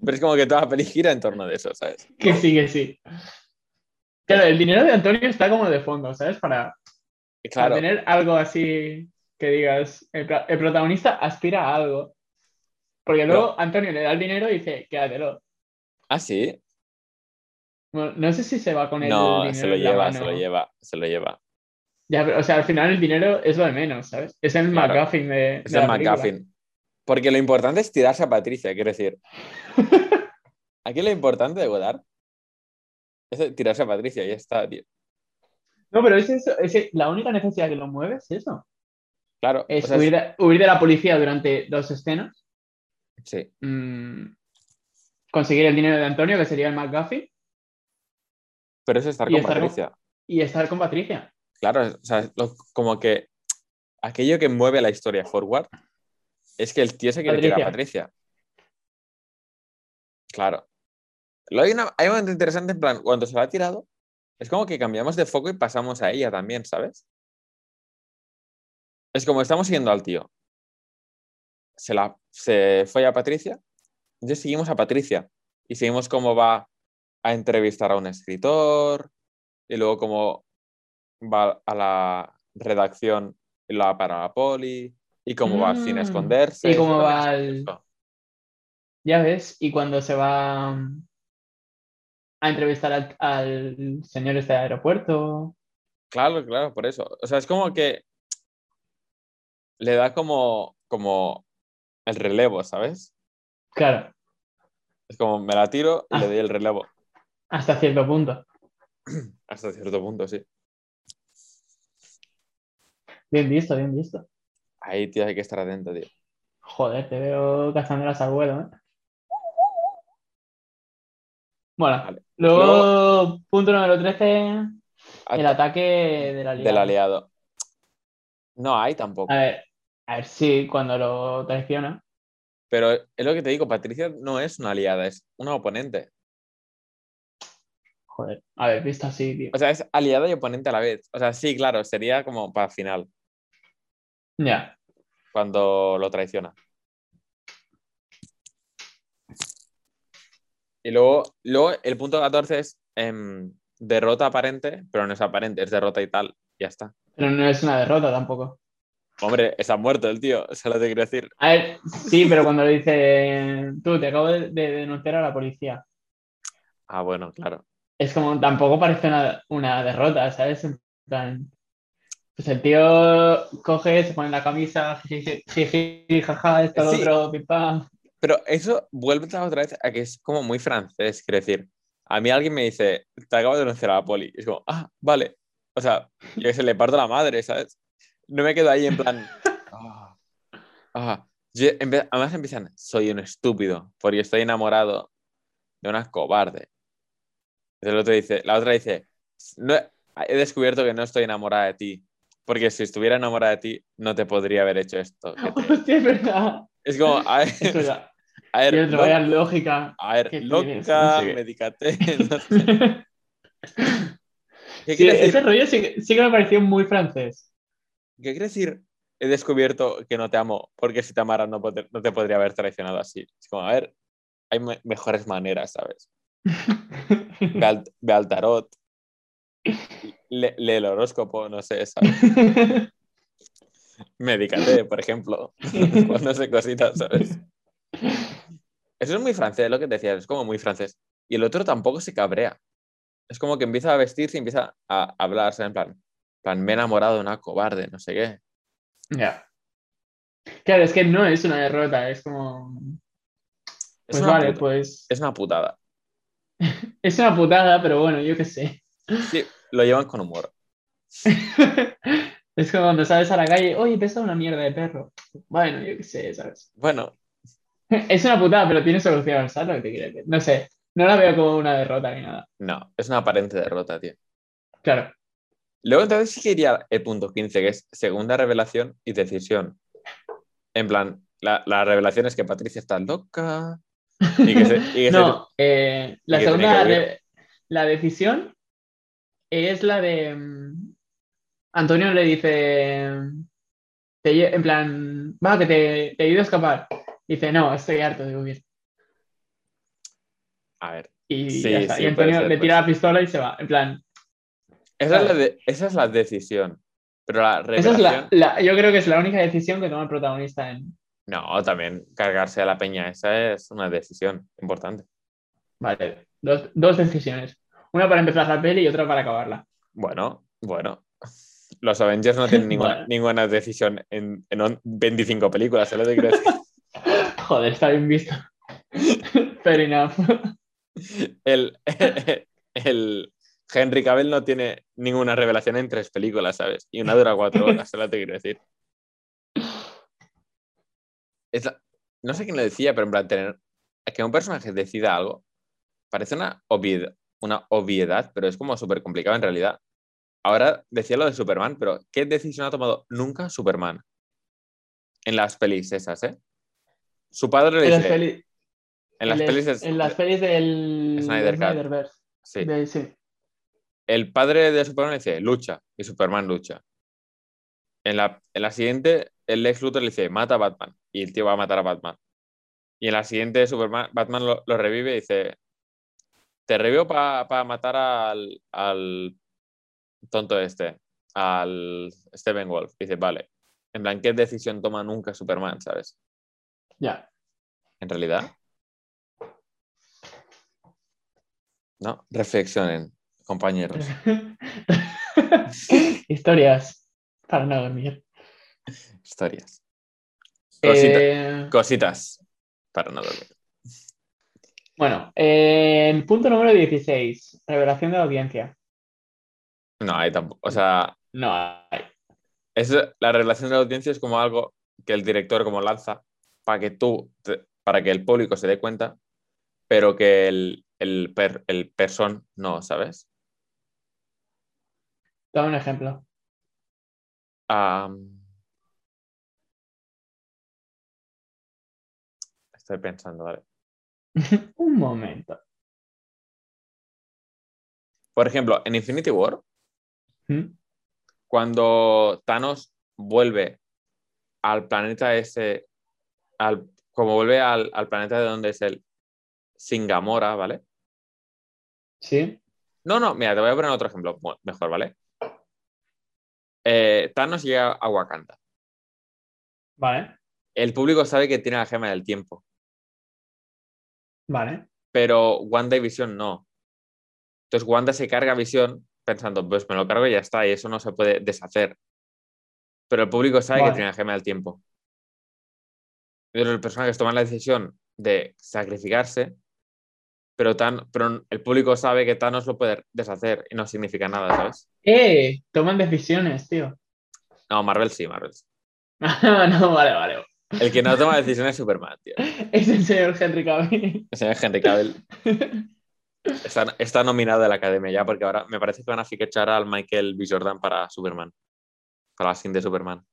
Pero es como que toda la peli gira en torno de eso, ¿sabes? Que sí, que sí. Claro, el dinero de Antonio está como de fondo, ¿sabes? Para, tener algo así que digas, el, el protagonista aspira a algo. Porque luego Antonio le da el dinero y dice, quédatelo. ah, sí. Bueno, no sé si se va con el No, dinero se lo lleva, se lo lleva, se lo lleva. Ya, pero, o sea, al final el dinero es lo de menos, ¿sabes? Es el Claro. McGuffin de, Es de el. McGuffin. Porque lo importante es tirarse a Patricia, quiero decir. Aquí lo importante de Godard es tirarse a Patricia y ya está, tío. No, pero es eso, es la única necesidad que lo mueve es eso. Claro, Es o sea, huir, de, huir de la policía durante dos escenas, sí. mm, conseguir el dinero de Antonio, que sería el McGuffin, Pero es estar con estar con- Patricia. y estar con Patricia. Claro, o sea, lo- como que aquello que mueve la historia forward es que el tío se quiere tirar a Patricia. Claro. Luego hay, una, hay un momento interesante en plan, cuando se la ha tirado, es como que cambiamos de foco y pasamos a ella también, ¿sabes? Es como estamos siguiendo al tío. Se, la, se fue a Patricia, entonces seguimos a Patricia y seguimos cómo va a entrevistar a un escritor y luego cómo va a la redacción y la para la poli y cómo va a Mm. esconderse. Y cómo va curioso. Ya ves, y cuando se va mm, a entrevistar al, al señor este del aeropuerto. Claro, claro, por eso. O sea, es como que le da como, como el relevo, ¿sabes? Claro, Es como me la tiro y Ah. le doy el relevo. hasta cierto punto. Hasta cierto punto, sí. Bien visto, bien visto. Ahí, tío, hay que estar atento, tío. Joder, te veo cazándolas al vuelo, ¿eh? Bueno, Vale. luego, punto número 13, el Ata- ataque del aliado. Del aliado. No hay tampoco. A ver, a ver, sí, cuando lo traiciona. Pero es lo que te digo, Patricia no es una aliada, es una oponente. Joder, a ver, visto así, tío. O sea, es aliada y oponente a la vez. O sea, sí, claro, sería como para final, Ya, cuando lo traiciona. Y luego, luego el punto 14 es em, derrota aparente, pero no es aparente, es derrota y tal. Ya está. pero no es una derrota tampoco. Hombre, está muerto el tío, eso lo te quiero decir. A ver, sí, pero cuando le dice, tú, te acabo de, de denunciar a la policía. Ah, bueno, claro. Es como, tampoco parece una, una derrota, ¿sabes? En plan, pues el tío coge, se pone la camisa, jiji, jaja, esto, lo Sí. otro, pim, pam. Pero eso vuelve otra vez a que es como muy francés. Quiero decir, a mí alguien me dice, te acabo de denunciar a la poli. Y es como, ah, vale. O sea, yo que se le parto la madre, ¿sabes? No me quedo ahí en plan, Ah, yo- empe- además empiezan, soy un estúpido porque estoy enamorado de una cobarde. El otro dice, la otra dice, "No, he descubierto que no estoy enamorada de ti, porque si estuviera enamorada de ti no te podría haber hecho esto. que te-". Hostia, es verdad. Es como, a ver, Es verdad. a ver, lo- vaya lógica. a ver, loca, medicate, no sé. ¿Qué Sí, quiere decir? ese rollo sí, que- sí que me pareció muy francés. ¿Qué quiere decir? He descubierto que no te amo, porque si te amara no, pod- no te podría haber traicionado así. Es como, a ver, hay me- mejores maneras, ¿sabes? Ve al, ve al tarot, le- lee el horóscopo, no sé, ¿sabes? Medícate, por ejemplo, cuando se cositas, ¿sabes? Eso es muy francés, lo que te decía, es como muy francés. Y el otro tampoco se cabrea. Es como que empieza a vestirse y empieza a hablarse en plan, en plan, me he enamorado de una cobarde, no sé qué. Ya. Claro, es que no es una derrota, es como. Es Pues vale, puta- pues. Es una putada. Es una putada, pero bueno, yo qué sé. Sí, lo llevan con humor. Es como cuando sales a la calle, oye, pesa una mierda de perro. Bueno, yo qué sé, ¿sabes? Bueno, Es una putada, pero tiene solución, ¿sabes lo que te quiero? No sé, no la veo como una derrota ni nada. no, es una aparente derrota, tío. Claro. Luego entonces sí que iría el punto 15, que es segunda revelación y decisión. En plan, la, la revelación es que Patricia está loca y que se... y que se- No, eh, la y segunda, que la decisión es la de. mm, Antonio le dice. te en plan, va, que te, te ayudo a escapar. Dice, no, estoy harto de huir. A ver, Y Sí, ya está. sí, y puede Antonio ser, le tira la pistola y se va. En plan, esa es, la de- esa es la decisión. Pero la esa es revelación... la, la- yo creo que es la única decisión que toma el protagonista en. No, también cargarse a la peña, esa es una decisión importante. Vale, dos, dos decisiones. Una para empezar la peli y otra para acabarla. Bueno, bueno. Los Avengers no tienen ninguna, ninguna decisión en, en on- 25 películas, ¿sabes lo que quiero decir? Joder, está bien visto. Fair enough. el, el Henry Cavill no tiene ninguna revelación en tres películas, ¿sabes? Y una dura cuatro horas, ¿sabes lo que te quiero decir? Es la- no sé quién lo decía, pero en plan, tener que un personaje decida algo parece una obviedad, una obviedad pero es como súper complicado en realidad. Ahora decía lo de Superman, pero ¿qué decisión ha tomado nunca Superman? En las pelis esas, ¿eh? Su padre le En las, dice, peli- en las pelis es- en las pelis del Snyder. Snyderverse. sí. De- sí. el padre de Superman le dice, lucha, y Superman lucha. En la, en la siguiente, el Lex Luthor le dice, mata a Batman, y el tío va a matar a Batman. Y en la siguiente, Superman, Batman lo, lo revive y dice, te revivo para matar al, al tonto este, al Steven Wolf. Dice, vale. En plan, ¿qué decisión toma nunca Superman, sabes? Ya. En realidad. No, reflexionen, compañeros. Historias para no dormir. Historias. Cosita- Eh, Cositas para no dormir. Bueno, eh, punto número 16. Revelación de la audiencia. No, hay tampoco. O sea, No hay. es, la revelación de la audiencia es como algo que el director como lanza para que tú, te- para que el público se dé cuenta, pero que el, el, per- el person no, ¿sabes? Dame un ejemplo. Estoy pensando, ¿vale? un momento. Por ejemplo, en Infinity War, ¿Mm? cuando Thanos vuelve al planeta ese, al, como vuelve al, al planeta de donde es el Singamora, ¿vale? ¿Sí? No, no, mira, te voy a poner otro ejemplo mejor, ¿vale? Eh, Thanos llega a Wakanda. Vale. El público sabe que tiene la gema del tiempo, Vale. pero Wanda y Visión no. Entonces Wanda se carga a Visión pensando, pues me lo cargo y ya está, y eso no se puede deshacer. Pero el público sabe Vale. que tiene la gema del tiempo. Pero los personajes toman la decisión de sacrificarse, pero, tan, pero el público sabe que Thanos lo puede deshacer y no significa nada, ¿sabes? ¡Eh! Toman decisiones, tío. No, Marvel sí, Marvel sí. no, vale, vale. El que no toma decisiones es Superman, tío. Es el señor Henry Cavill. El señor Henry Cavill está, está nominado a la academia ya porque ahora me parece que van a fichar al Michael B. Jordan para Superman. Para la skin de Superman.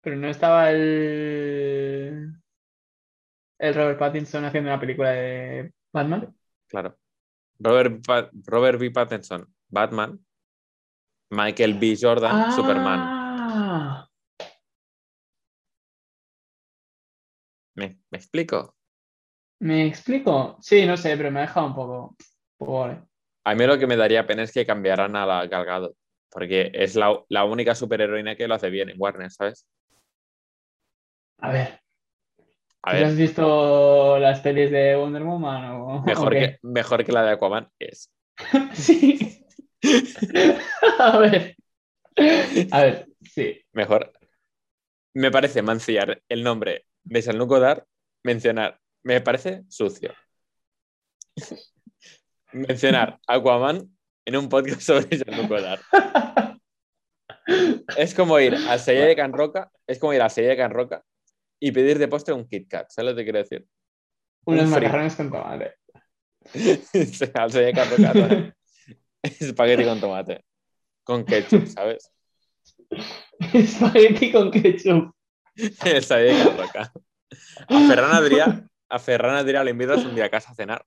Pero no estaba el. El Robert Pattinson haciendo una película de Batman. Claro. Robert, B. Pattinson, Batman. Michael B. Jordan, Superman. ¿Me, me explico? ¿Me explico? Sí, no sé, pero me ha dejado un poco. vale. A mí lo que me daría pena es que cambiaran a la Gal Gadot, porque es la, la única superheroína que lo hace bien en Warner, ¿sabes? A ver, A ¿tú ver, has visto las pelis de Wonder Woman o mejor, que, mejor que la de Aquaman es. Sí. A ver. A ver, sí. Mejor. Me parece mancillar el nombre de Jean-Luc Godard, mencionar, me parece sucio. mencionar Aquaman en un podcast sobre Jean-Luc Godard. Es como ir al Sella de Can Roca, es como ir al Sella de Can Roca y pedir de postre un Kit Kat, ¿sabes lo que quiero decir? Unos Un macarrones con tomate. al Sella de Can Roca, espagueti con tomate, con ketchup, ¿sabes? Espagueti con ketchup. De Can Roca. A Ferran Adrià, a Ferran Adrià le invitas un día a casa a cenar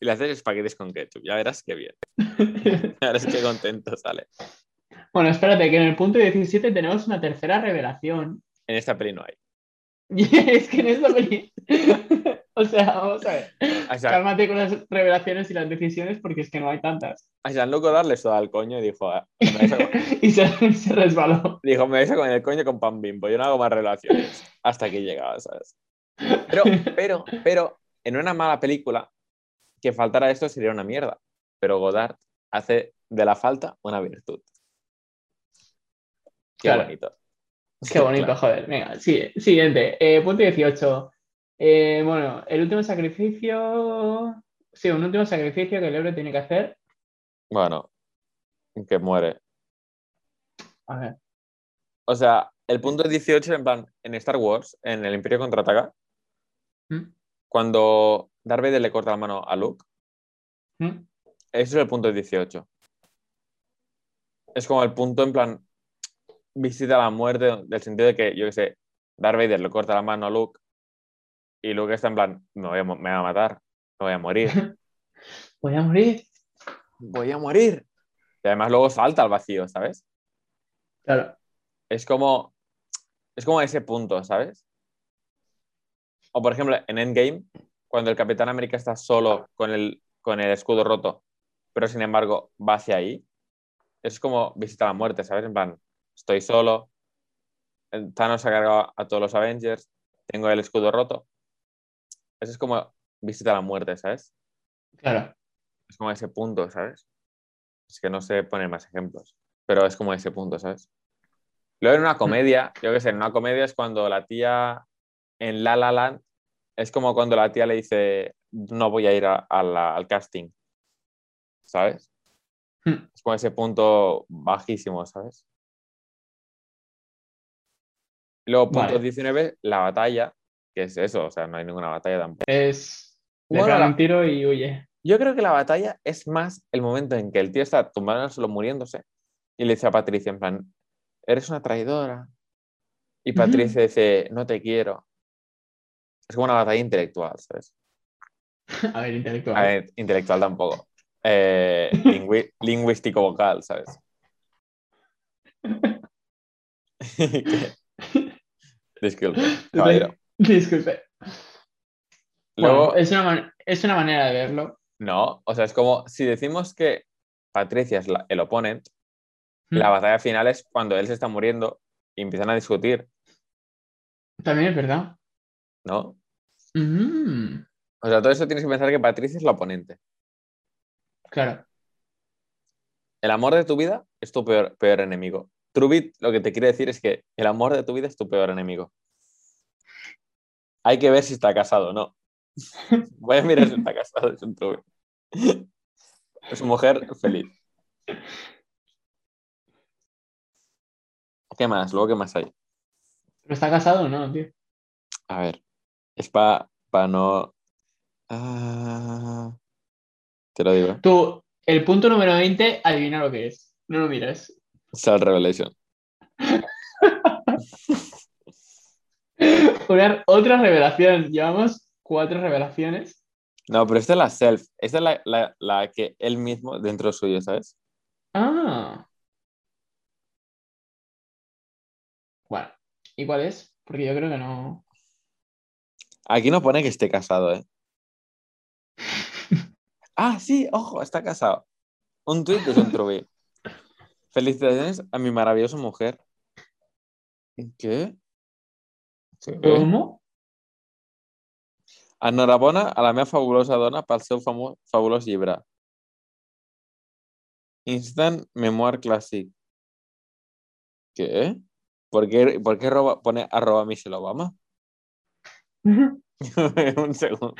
y le haces espaguetis con ketchup. Ya verás qué bien. Ya verás qué contento sale. Bueno, espérate, que en el punto 17 tenemos una tercera revelación. En esta peli no hay. Es que en esta peli. O sea, vamos a ver. Cálmate con las revelaciones y las decisiones porque es que no hay tantas. a Jean-Luc Godard le suda el coño y dijo, "Ah, me vais a comer". y se, se resbaló. dijo, me vais a comer el coño con pan bimbo. Yo no hago más relaciones. Hasta aquí llegaba, ¿sabes? Pero, pero, pero, en una mala película, que faltara esto sería una mierda. Pero Godard hace de la falta una virtud. Qué Claro. bonito. Qué bonito, Claro. joder. Venga, siguiente. Eh, punto 18. Eh, bueno, el último sacrificio. Sí, un último sacrificio que el héroe tiene que hacer. Bueno, que muere. A ver. O sea, el punto 18, en plan, en Star Wars, en el Imperio Contraataca, ¿Mm? cuando Darth Vader le corta la mano a Luke, ¿Mm? Ese es el punto 18. Es como el punto en plan visita la muerte, del sentido de que, yo qué sé, Darth Vader le corta la mano a Luke y Luke está en plan, me voy a, me va a matar, me voy a morir, Voy a morir. voy a morir. Y además luego salta al vacío, ¿sabes? Claro. Es como, es como ese punto, ¿sabes? O por ejemplo, en Endgame, cuando el Capitán América está solo con el, con el escudo roto, pero sin embargo va hacia ahí, es como visita la muerte, ¿sabes? En plan, estoy solo, el Thanos ha cargado a todos los Avengers, tengo el escudo roto. Eso es como visita la muerte, ¿sabes? Claro. Es como ese punto, ¿sabes? Es que no sé poner más ejemplos, pero es como ese punto, ¿sabes? Luego en una comedia, yo qué sé, en una comedia es cuando la tía en La La Land, es como cuando la tía le dice, no voy a ir a- a la- al casting, ¿sabes? Hmm. Es como ese punto bajísimo, ¿sabes? Luego, punto Vale. 19, la batalla, que es eso, o sea, no hay ninguna batalla tampoco. Es. Le Bueno, la- un tiro y huye. Yo creo que la batalla es más el momento en que el tío está tumbado en el suelo muriéndose y le dice a Patricia en plan, eres una traidora. Y. Patricia dice, no te quiero. Es como una batalla intelectual, ¿sabes? A ver, intelectual. A ver, intelectual tampoco. Eh, lingüístico vocal, ¿sabes? Disculpe, caballero. Disculpe. Luego, Bueno, es, una es una manera de verlo. no, o sea, es como si decimos que Patricia es la- el oponente, Mm. la batalla final es cuando él se está muriendo y empiezan a discutir, También es verdad. ¿no? Mm, O sea, todo eso tienes que pensar que Patricia es la oponente. claro. El amor de tu vida es tu peor, peor enemigo. Trubit lo que te quiere decir es que el amor de tu vida es tu peor enemigo. Hay que ver si está casado o no. Voy a mirar si está casado, es un Trubit. Es una mujer feliz. ¿Qué más? Luego, ¿qué más hay? Pero está casado o no, tío. A ver, es para no... Ah, te lo digo. Tú, el punto número 20, adivina lo que es. No lo mires. Self Revelation. Una- otra revelación. Llevamos cuatro revelaciones. No, pero esta es la self. Esta es la, la- la que él mismo dentro suyo, ¿sabes? Ah. Bueno, ¿y cuál es? Porque yo creo que no. Aquí no pone que esté casado, ¿eh? Ah, sí, ojo, está casado. Un tuit de John Truby. Felicitaciones a mi maravillosa mujer. ¿Qué? ¿Qué? ¿Cómo? Enhorabona a la meva fabulosa dona pel seu fabulós llibre. Instant Memoir Classic. ¿Qué? ¿Por qué, por qué roba- pone arroba Michelle Obama? Un segundo.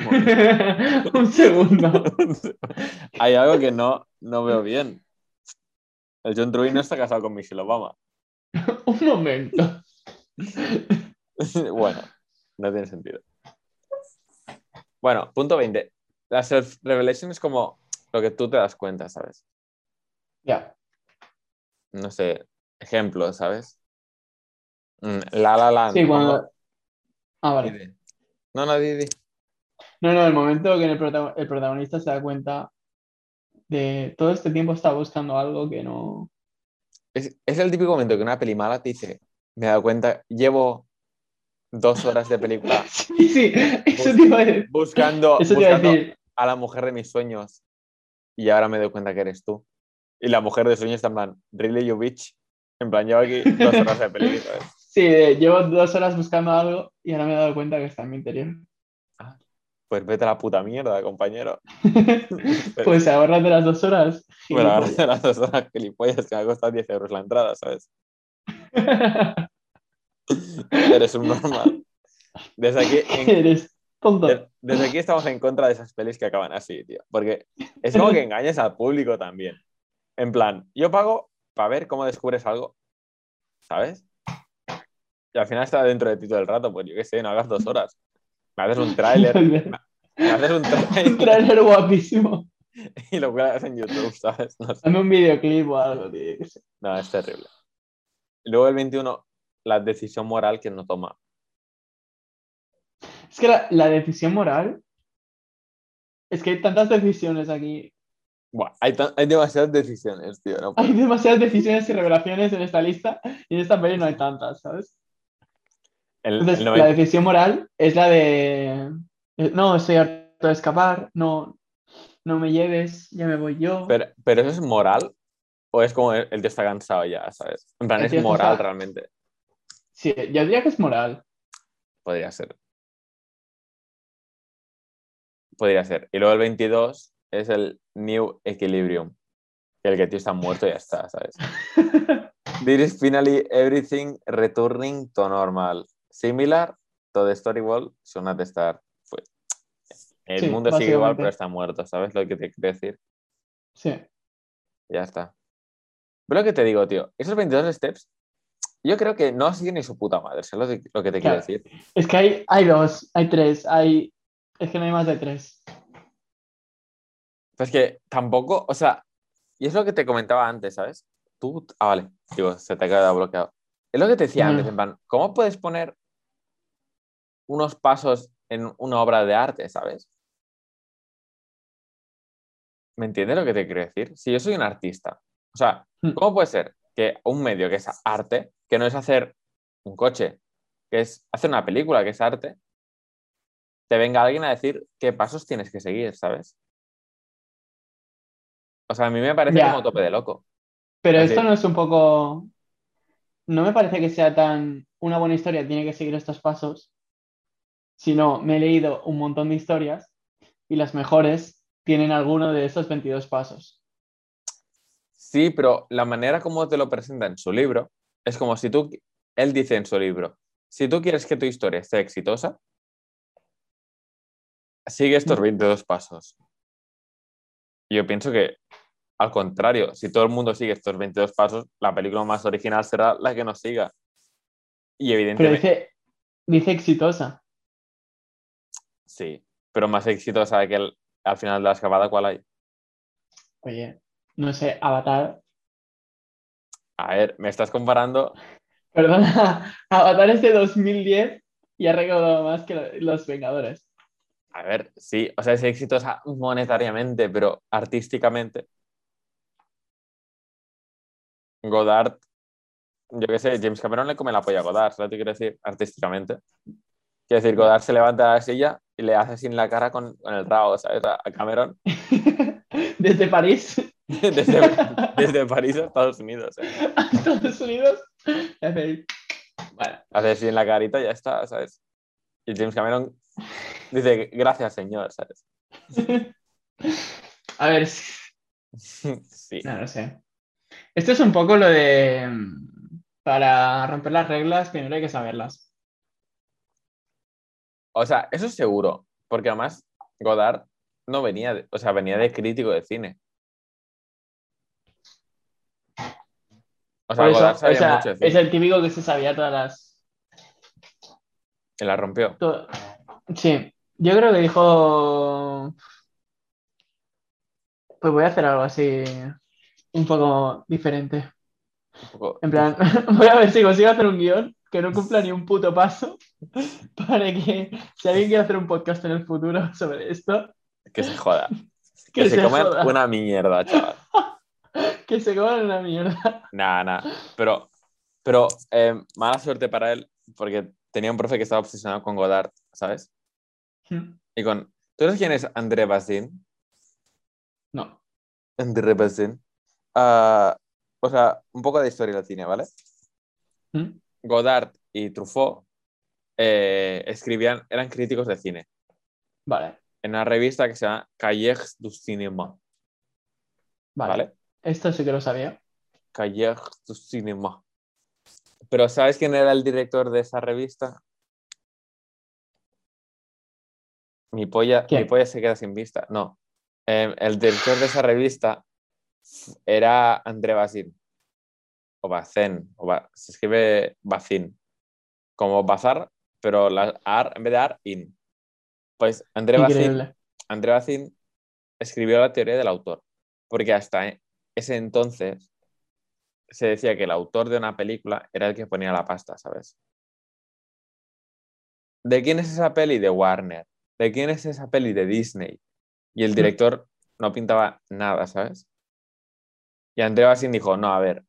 Un segundo. Hay algo que no, no veo bien. El John Truby no está casado con Michelle Obama. Un momento. bueno, no tiene sentido. Bueno, punto 20. La self-revelation es como lo que tú te das cuenta, ¿sabes? Ya. No sé, ejemplos, ¿sabes? Mm, La La Land. Sí, cuando. Ah, vale. No, no, Didi. No, no, el momento que el, el protagonista se da cuenta de todo este tiempo está buscando algo que no. Es, es el típico momento que una peli mala te dice, me he dado cuenta, llevo dos horas de película Sí, sí, eso te iba a decir. buscando, Eso te iba a buscando decir. a la mujer de mis sueños y ahora me doy cuenta que eres tú. Y la mujer de sueños está en plan, really you bitch. En plan, llevo aquí dos horas de película. ¿sabes? Sí, de, llevo dos horas buscando algo y ahora me he dado cuenta que está en mi interior. Pues vete a la puta mierda, compañero. Pues ahorrate las dos horas. Bueno, gilipollas. de las dos horas gilipollas que me ha costado 10 euros la entrada, ¿sabes? Eres un normal. Desde aquí, en- Eres tonto. de- desde aquí estamos en contra de esas pelis que acaban así, tío. Porque es como que engañas al público también. En plan, yo pago para ver cómo descubres algo, ¿sabes? Y al final está dentro de ti todo el rato, pues yo qué sé, no hagas dos horas. Me haces un tráiler, me haces un Un tráiler trailer guapísimo. y lo cuelgas en YouTube, ¿sabes? No sé. Dame un videoclip o algo, tío. No, es terrible. Luego el 21, la decisión moral que no toma. Es que la, la decisión moral. Es que hay tantas decisiones aquí. Buah, hay, hay demasiadas decisiones, tío. no. Hay demasiadas decisiones y revelaciones en esta lista y en esta peli no hay tantas, ¿sabes? El- Entonces, el la 90 decisión moral es la de. eh, No, estoy harto de escapar, no, no me lleves, ya me voy yo. pero, pero eso es moral o es como el, el tío está cansado ya, ¿sabes? En plan, El es moral realmente. Sí, yo diría que es moral. Podría ser. Podría ser. Y luego el 22 es el New Equilibrium. El que tío está muerto y ya está, ¿sabes? This is finally everything returning to normal. Similar to the story world should not start. Fue- El Sí, mundo sigue igual, pero está muerto, ¿sabes lo que te quiero decir? Sí. Ya está. Pero lo que te digo, tío, esos 22 steps, yo creo que no siguen ni su puta madre, ¿sabes lo, que- te quiero decir? Es que hay, hay dos, hay tres, hay. Es que no hay más de tres. Pues que tampoco, o sea, y es lo que te comentaba antes, ¿sabes? Tú, ah, vale, digo, se te ha quedado bloqueado. Es lo que te decía antes, en plan, ¿cómo puedes poner unos pasos en una obra de arte, ¿sabes? ¿Me entiendes lo que te quiero decir? Si yo soy un artista, o sea. ¿cómo puede ser que un medio que es arte, que no es hacer un coche, que es hacer una película, que es arte, te venga alguien a decir qué pasos tienes que seguir, ¿sabes? O sea, a mí me parece Ya. como tope de loco. Pero esto no es un poco. No me parece que sea tan. Una buena historia tiene que seguir estos pasos. Sino, me he leído un montón de historias y las mejores tienen alguno de esos 22 pasos. Sí, pero la manera como te lo presenta en su libro es como si tú, él dice en su libro, si tú quieres que tu historia esté exitosa, sigue estos 22 pasos. Yo pienso que, al contrario, si todo el mundo sigue estos 22 pasos, la película más original será la que nos siga. Y Pero evidentemente, dice, dice exitosa. sí, pero más exitosa que el- al final de la escapada, ¿cuál hay? Oye, no sé, Avatar. A ver, me estás comparando. Perdona, Avatar es de 2010 y ha recaudado más que lo- los Vengadores. A ver, sí, o sea, es exitosa monetariamente, pero artísticamente. Godard, yo qué sé, James Cameron le come la polla a Godard, ¿sabes que quiero decir? Artísticamente. Quiero decir, Godard se levanta de la silla y le hace en la cara con, con el rabo, ¿sabes? A Cameron, Desde París desde, desde París a Estados Unidos. ¿eh? a Estados Unidos. Bueno, Hace así en la carita y ya está, ¿sabes? Y James Cameron dice, gracias, señor, ¿sabes? a ver, Sí. no lo sé. Esto es un poco lo de. mm, Para romper las reglas, primero hay que saberlas. O sea, eso es seguro, porque además Godard no venía, de, o sea, venía de crítico de cine. O sea, eso, o mucho es el típico que se sabía todas las. y la rompió. Sí, yo creo que dijo. Pues voy a hacer algo así. Un poco diferente. Un poco- En plan, voy a ver si consigo hacer un guion que no cumpla ni un puto paso para que si alguien quiere hacer un podcast en el futuro sobre esto, que se joda. que, Que se se joda, una mierda, chaval. que se coman una mierda. Nada, nada. Pero, pero eh, mala suerte para él, porque tenía un profe que estaba obsesionado con Godard, ¿sabes? Y con. ¿Tú sabes quién es André Bazin? No. André Bazin. Ah, o sea, un poco de historia latina, ¿vale? ¿Mm? Godard y Truffaut eh, escribían, eran críticos de cine Vale, en una revista que se llama Cahiers du Cinéma, vale, ¿vale? Esto sí que lo sabía. Cahiers du Cinéma. Pero ¿sabes quién era el director de esa revista? Mi polla, mi polla se queda sin vista. No. Eh, el director de esa revista era André Bazin. O Bazin. O Ba- se escribe Bazin. Como bazar, pero la ar, en vez de ar, in. Pues André Bazin. André Bazin escribió la teoría del autor. Porque hasta ese entonces se decía que el autor de una película era el que ponía la pasta, ¿sabes? ¿De quién es esa peli? De Warner. ¿De quién es esa peli? De Disney. Y el director no pintaba nada, ¿sabes? Y André Bazin dijo, no, a ver,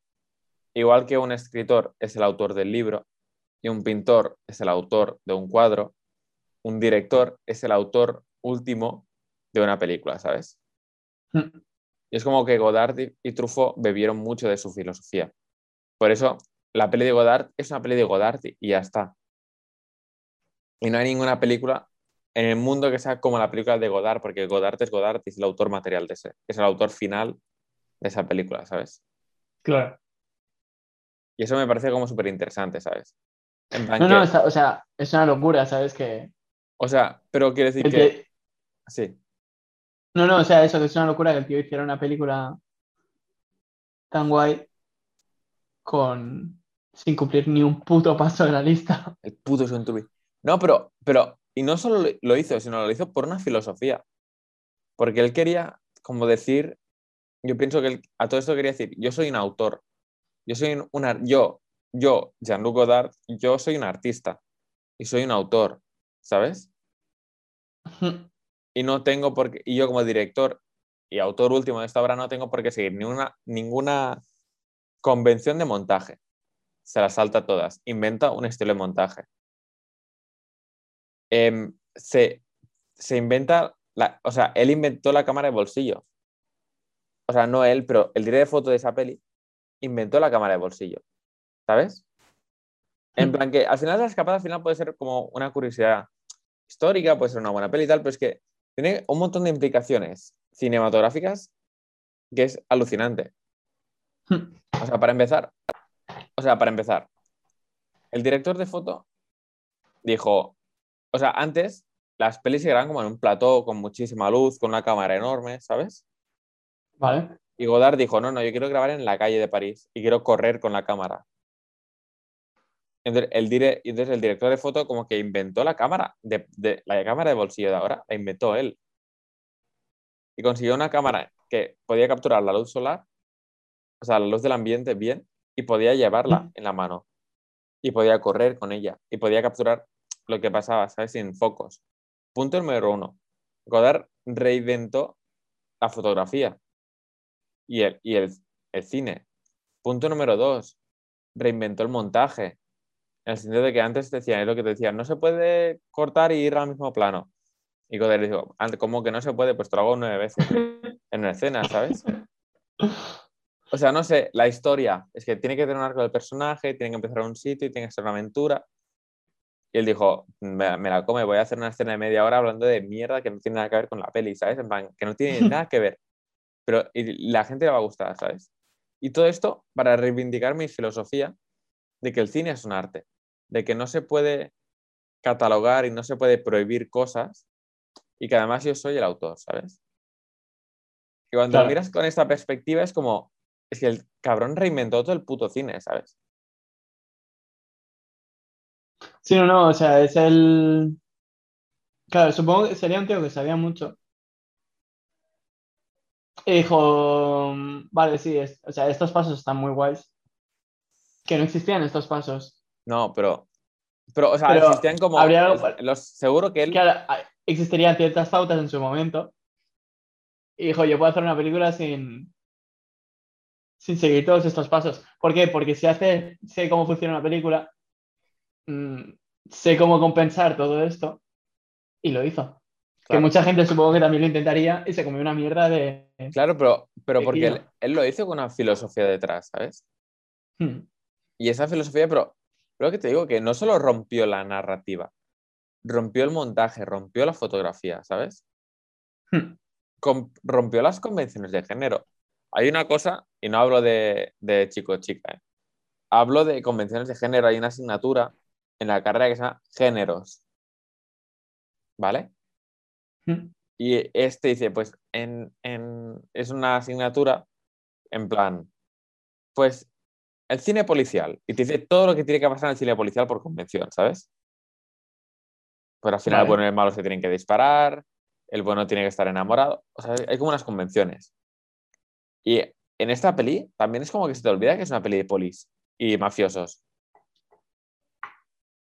igual que un escritor es el autor del libro y un pintor es el autor de un cuadro, un director es el autor último de una película, ¿sabes? Mm. Y es como que Godard y- Truffaut bebieron mucho de su filosofía. Por eso, la peli de Godard es una peli de Godard y ya está. Y no hay ninguna película en el mundo que sea como la película de Godard, porque Godard es Godard y es el autor material de ese, es el autor final de esa película, ¿sabes? Claro. Y eso me parece como súper interesante, ¿sabes? En plan No, que- no, está- o sea, es una locura, ¿sabes? Que, o sea, pero quiero decir que... que- Sí, No, no, o sea, eso, que es una locura que el tío hiciera una película tan guay con sin cumplir ni un puto paso de la lista. el puto Sean Tubi. No, pero, pero, y no solo lo- hizo, sino lo hizo por una filosofía. Porque él quería, como decir, yo pienso que él, a todo esto quería decir, yo soy un autor, yo soy un, un yo, yo, Jean-Luc Godard, yo soy un artista y soy un autor, ¿sabes? Y no tengo por qué, y yo como director y autor último de esta obra no tengo por qué seguir ninguna, ninguna convención de montaje. Se las salta todas. Inventa un estilo de montaje. Em, se, se inventa, la, o sea, él inventó la cámara de bolsillo. O sea, no él, pero el director de foto de esa peli inventó la cámara de bolsillo. ¿Sabes? En Mm. plan que al final la escapada al final puede ser como una curiosidad histórica, puede ser una buena peli y tal, pero es que tiene un montón de implicaciones cinematográficas que es alucinante. O sea, para empezar, o sea, para empezar, el director de foto dijo, o sea, antes las pelis se grababan como en un plató con muchísima luz, con una cámara enorme, ¿sabes? Vale. Y Godard dijo, no, no, yo quiero grabar en la calle de París y quiero correr con la cámara. Entonces el, dire- y entonces el director de foto como que inventó la cámara, de, de- la cámara de bolsillo de ahora, la inventó él. Y consiguió una cámara que podía capturar la luz solar, o sea, la luz del ambiente bien, y podía llevarla en la mano. Y podía correr con ella. Y podía capturar lo que pasaba, ¿sabes? Sin focos. Punto número uno. Godard reinventó la fotografía y el, y el, el cine. Punto número dos. Reinventó el montaje. En el sentido de que antes te decían, es lo que te decían, no se puede cortar y ir al mismo plano. Y Godard dijo, "Ante- ¿cómo que no se puede? Pues te lo hago nueve veces en una escena, ¿sabes? O sea, no sé, la historia es que tiene que tener un arco del personaje, tiene que empezar en un sitio y tiene que ser una aventura. Y él dijo, me, me la come, voy a hacer una escena de media hora hablando de mierda que no tiene nada que ver con la peli, ¿sabes? En plan, que no tiene nada que ver. Pero y la gente le va a gustar, ¿sabes? Y todo esto para reivindicar mi filosofía de que el cine es un arte, de que no se puede catalogar y no se puede prohibir cosas y que además yo soy el autor, ¿sabes? Y cuando Claro. lo miras con esta perspectiva es como, es que el cabrón reinventó todo el puto cine, ¿sabes? Sí, no, no, o sea, es el... Claro, supongo que sería un tío que sabía mucho. Y dijo, vale, sí, es- o sea, estos pasos están muy guays. Que no existían estos pasos. No, pero, pero o sea, Pero existían como, habría los, seguro que él, Claro, hay- existirían ciertas pautas en su momento. Y dijo, yo puedo hacer una película sin, sin seguir todos estos pasos. ¿Por qué? Porque si hace, sé cómo funciona una película, mm, sé cómo compensar todo esto, y lo hizo. Que mucha gente supongo que también lo intentaría y se comió una mierda de... claro, pero, pero porque él lo hizo con una filosofía detrás, ¿sabes? Hmm. Y esa filosofía, pero lo que te digo, que no solo rompió la narrativa, rompió el montaje, rompió la fotografía, ¿sabes? Hmm. Com- rompió las convenciones de género. Hay una cosa, y no hablo de, de chico-chica, ¿eh? hablo de convenciones de género. Hay una asignatura en la carrera que se llama géneros. ¿Vale? Hmm. Y este dice, pues en, en- es una asignatura en plan, pues el cine policial. Y te dice todo lo que tiene que pasar en el cine policial por convención, ¿sabes? Pues al final Vale. el bueno y el malo se tienen que disparar, el bueno tiene que estar enamorado. O sea, hay como unas convenciones. Y en esta peli también es como que se te olvida que es una peli de polis y mafiosos.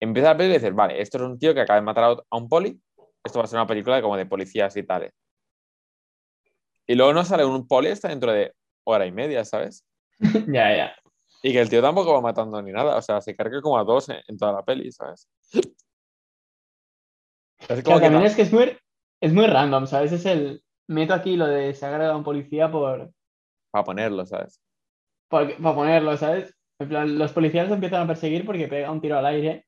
Empieza la peli y dices, vale, esto es un tío que acaba de matar a un poli, esto va a ser una película como de policías y tales. Y luego no sale un poli hasta dentro de hora y media, ¿sabes? Ya, ya. Y que el tío tampoco va matando ni nada, o sea, se carga como a dos en, en toda la peli, ¿sabes? Es Claro, como que también ta- es que es muy, es muy random, ¿sabes? Es el... Meto aquí lo de se agrega a un policía por, para ponerlo, ¿sabes? por- para ponerlo, ¿sabes? En plan, los policías lo empiezan a perseguir porque pega un tiro al aire.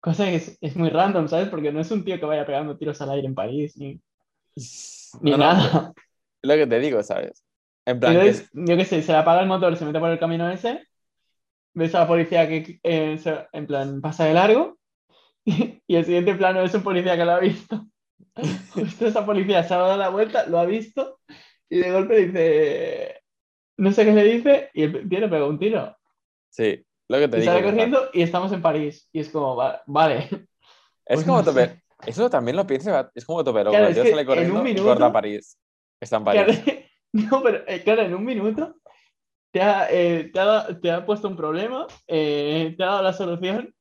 Cosa que es, es muy random, ¿sabes? Porque no es un tío que vaya pegando tiros al aire en París, ni, ni No, no, nada. es lo que te digo, ¿sabes? En plan, que Entonces, yo qué sé, se le apaga el motor, se mete por el camino ese, ves a la policía que eh, se- en plan pasa de largo, y el siguiente plano es un policía que lo ha visto. Justo esa policía se ha dado la vuelta, lo ha visto, y de golpe dice, no sé qué le dice, y el tío le pega un tiro. sí, lo que te Y digo. sale que corriendo y estamos en París. Y es como, va- vale. Es Pues como no tope. Eso también lo piensa, es como tope. Claro, es que sale en corriendo minuto- corta a París. Está en Claro, París. no, pero eh, claro, en un minuto te ha, eh, te ha, te ha puesto un problema, eh, te ha dado la solución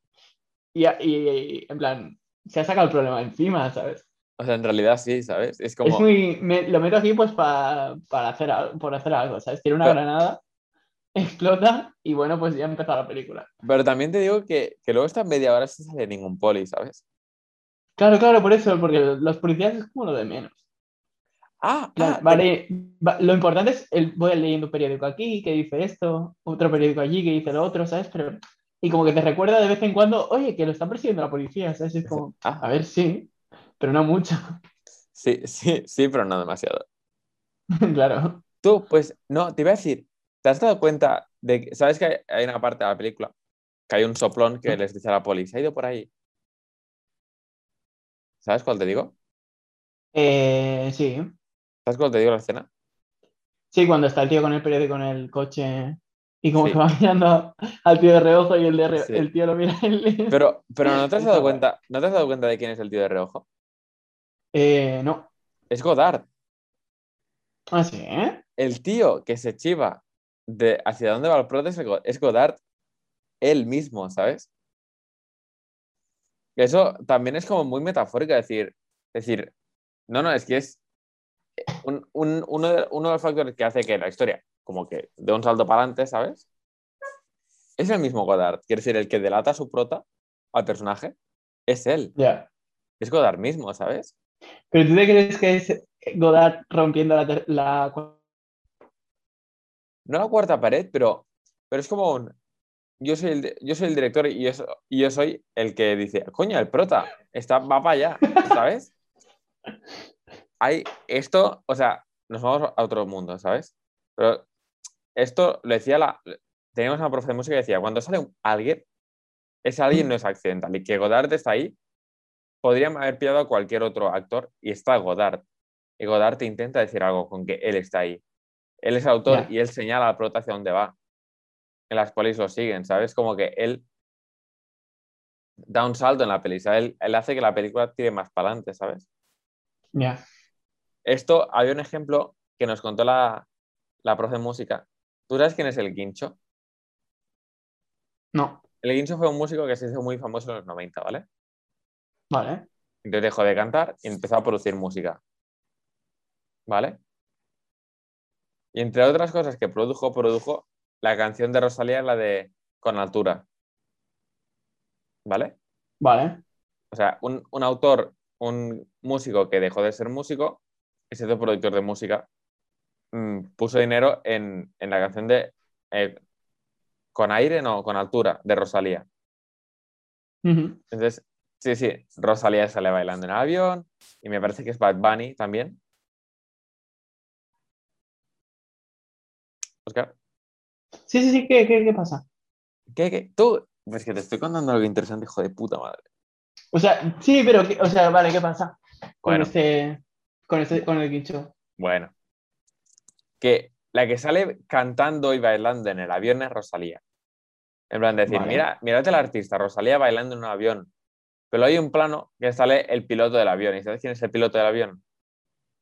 y, y- y, en plan, se ha sacado el problema encima, ¿sabes? O sea, en realidad sí, ¿sabes? Es como. Es muy, me- lo meto aquí pues pa- para hacer, por hacer algo, ¿sabes? Tiene una Pero- granada, explota y bueno, pues ya ha empezado la película. Pero también te digo que, que luego esta media hora sin sale ningún poli, ¿sabes? Claro, claro, por eso, porque los policías es como lo de menos. Ah, ah, vale, va- lo importante es, el, voy leyendo un periódico aquí que dice esto, otro periódico allí que dice lo otro, ¿sabes? Pero, y como que te recuerda de vez en cuando, oye, que lo está persiguiendo la policía, ¿sabes? Es como, ah, a ver, sí, pero no mucho, sí, sí, sí, pero no demasiado. claro. Tú, pues, no, te iba a decir, ¿te has dado cuenta de que, ¿sabes que hay, hay una parte de la película que hay un soplón que les dice a la poli, se ha ido por ahí? ¿Sabes cuál te digo? Eh, sí, ¿Sabes cuál te digo la escena? sí, cuando está el tío con el periódico en el coche. Y como Sí. que va mirando al tío de reojo y el, de re- Sí. el tío lo mira él. Pero, pero ¿no te has dado cuenta, ¿no te has dado cuenta de quién es el tío de reojo? Eh, no. Es Godard. Ah, sí, ¿eh? El tío que se chiva de hacia dónde va el prota es, el Go- es Godard él mismo, ¿sabes? Eso también es como muy metafórico decir, decir, no, no, es que es un- un- uno, de, uno de los factores que hace que la historia como que dé un salto para adelante, ¿sabes? Es el mismo Godard, quiere decir, el que delata a su prota, al personaje, es él, Ya. es Godard mismo, ¿sabes? ¿Pero tú te crees que es Godard rompiendo la, la... no la cuarta pared, pero, pero es como un. Yo soy el, yo soy el director y yo, y yo soy el que dice, coño, el prota está, va para allá, ¿sabes? Hay esto, o sea, nos vamos a otro mundo, ¿sabes? Pero esto lo decía la. Teníamos una profe de música que decía, cuando sale un- alguien, ese alguien no es accidental y que Godard está ahí, podrían haber pillado a cualquier otro actor y está Godard. Y Godard te intenta decir algo con que él está ahí. Él es autor y él señala al prota hacia dónde va. En las pelis lo siguen, ¿sabes? Como que él da un salto en la peli, ¿sabes? Él, él hace que la película tire más para adelante, ¿sabes? Ya. Esto, había un ejemplo que nos contó la, la profe de música. ¿Tú sabes quién es el Guincho? No. El Guincho fue un músico que se hizo muy famoso en los 90, ¿vale? Vale. Entonces dejó de cantar y empezó a producir música. ¿Vale? Y entre otras cosas que produjo, produjo la canción de Rosalía, la de Con altura. ¿Vale? Vale. O sea, un, un autor, un músico que dejó de ser músico hizo productor de música, mm, puso dinero en, en la canción de eh, Con aire, no, con altura, de Rosalía. Entonces, sí, sí, Rosalía sale bailando en el avión y me parece que es Bad Bunny también. Oscar, Sí, sí, sí. ¿Qué, qué, qué pasa? ¿qué, qué? Tú, pues que te estoy contando algo interesante, hijo de puta madre. O sea, sí, pero, ¿qué- o sea, vale, ¿qué pasa? Con Bueno. este, con con el guincho. Bueno, que la que sale cantando y bailando en el avión es Rosalía. En plan, de decir, Vale. mira, mírate la artista, Rosalía bailando en un avión. Pero hay un plano que sale el piloto del avión. ¿Y sabes quién es el piloto del avión?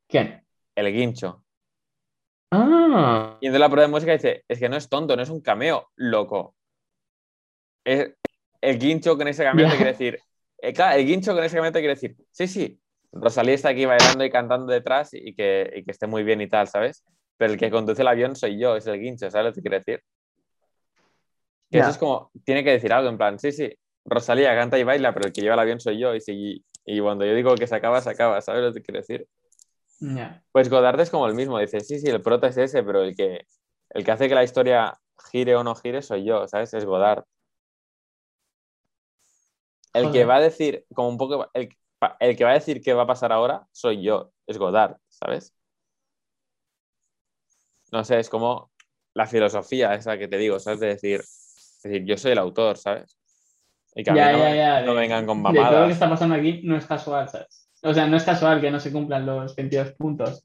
¿Quién? El guincho. Ah. Y entonces la prueba de música dice, es que no es tonto, no es un cameo, loco. Es el guincho con ese cameo te quiere decir, eh, claro, el guincho con ese cameo te quiere decir, sí, sí, Rosalía está aquí bailando y cantando detrás y que, y que esté muy bien y tal, ¿sabes? Pero el que conduce el avión soy yo, es el guincho, ¿sabes lo que quiere decir? Que eso es como, tiene que decir algo, en plan, sí, sí, Rosalía canta y baila, pero el que lleva el avión soy yo y, si, y cuando yo digo que se acaba, se acaba, ¿sabes lo que quiere decir? Pues Godard es como el mismo, dice, sí, sí, el prota es ese, pero el que, el que hace que la historia gire o no gire soy yo, ¿sabes? Es Godard. El que va a decir, como un poco, el, el que va a decir qué va a pasar ahora soy yo, es Godard, ¿sabes? No sé, es como la filosofía esa que te digo, ¿sabes? De decir, es decir, yo soy el autor, ¿sabes? Y que a Ya, mí no, ya, ya. no de- vengan con De todo lo que mamadas. está pasando aquí no es casual, ¿sabes? O sea, no es casual que no se cumplan los 22 puntos.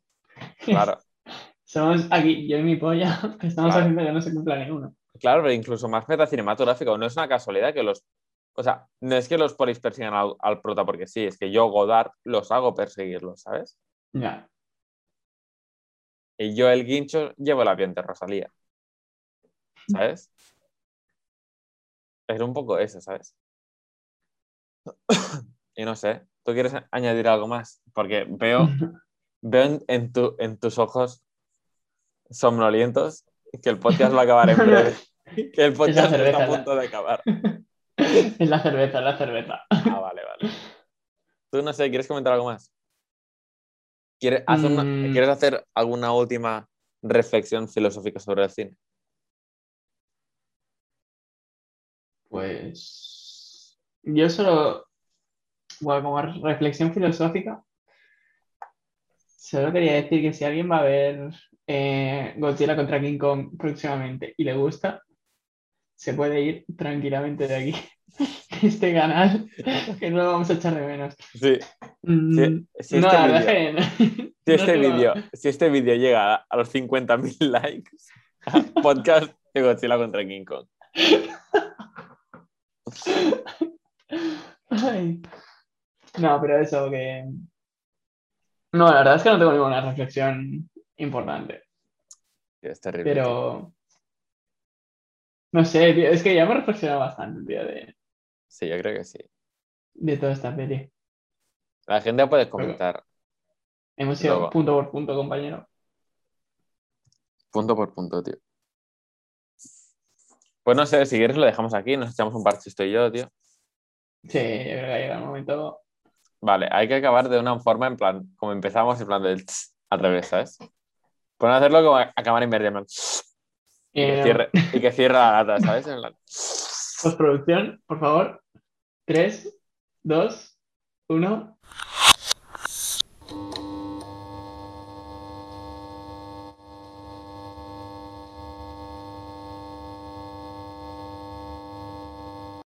Claro, Somos aquí, yo y mi polla, que estamos Claro. haciendo que no se cumpla ninguno. Claro, pero incluso más metacinematográfico. No es una casualidad que los. O sea, no es que los polis persigan al, al prota porque sí, es que yo, Godard, los hago perseguirlos, ¿sabes? Ya. Y yo, el guincho, llevo el avión de Rosalía. ¿Sabes? Es un poco eso, ¿sabes? y no sé, ¿tú quieres añadir algo más? Porque veo, veo en, en tu- en tus ojos somnolientos que el podcast va a acabar en breve. Que el podcast está a la- punto de acabar. Es la cerveza, es la cerveza. Ah, vale, vale. Tú no sé, ¿quieres comentar algo más? ¿Quieres hacer, una- Mm. ¿quieres hacer alguna última reflexión filosófica sobre el cine? Pues yo solo, bueno, como reflexión filosófica, solo quería decir que si alguien va a ver eh, Godzilla contra King Kong próximamente y le gusta, se puede ir tranquilamente de aquí, de este canal, que no lo vamos a echar de menos. Sí. Mm, Si, si no, este si no este vídeo si este vídeo llega a los 50.000 likes, podcast Y Godzilla contra King Kong. Ay. No, pero eso que. No, la verdad es que no tengo ninguna reflexión importante. Es terrible. Pero. No sé, tío, es que ya hemos reflexionado bastante, tío, de, Sí, yo creo que sí. de toda esta peli. La gente puede comentar Hemos ido Luego. punto por punto, compañero. punto por punto, tío. Pues no sé, si quieres lo dejamos aquí, nos echamos un parche esto y yo, tío. Sí, yo creo que ha llegado el momento. Vale, hay que acabar de una forma en plan, como empezamos, en plan del tss, al revés, ¿sabes? Pueden hacerlo como acabar en verde, en plan, y, que Eh, cierre, y que cierre la gata, ¿sabes? En Postproducción, por favor. 3, 2, 1.